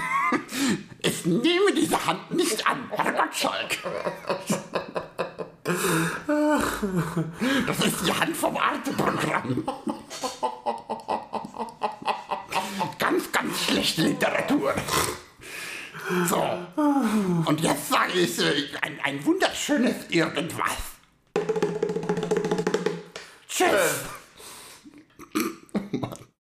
ich nehme diese Hand nicht an, Herr Gottschalk. Das ist die Hand vom Arte-Programm. Ganz, ganz schlechte Literatur. So, und jetzt sage ich äh, ein, ein wunderschönes Irgendwas. Tschüss.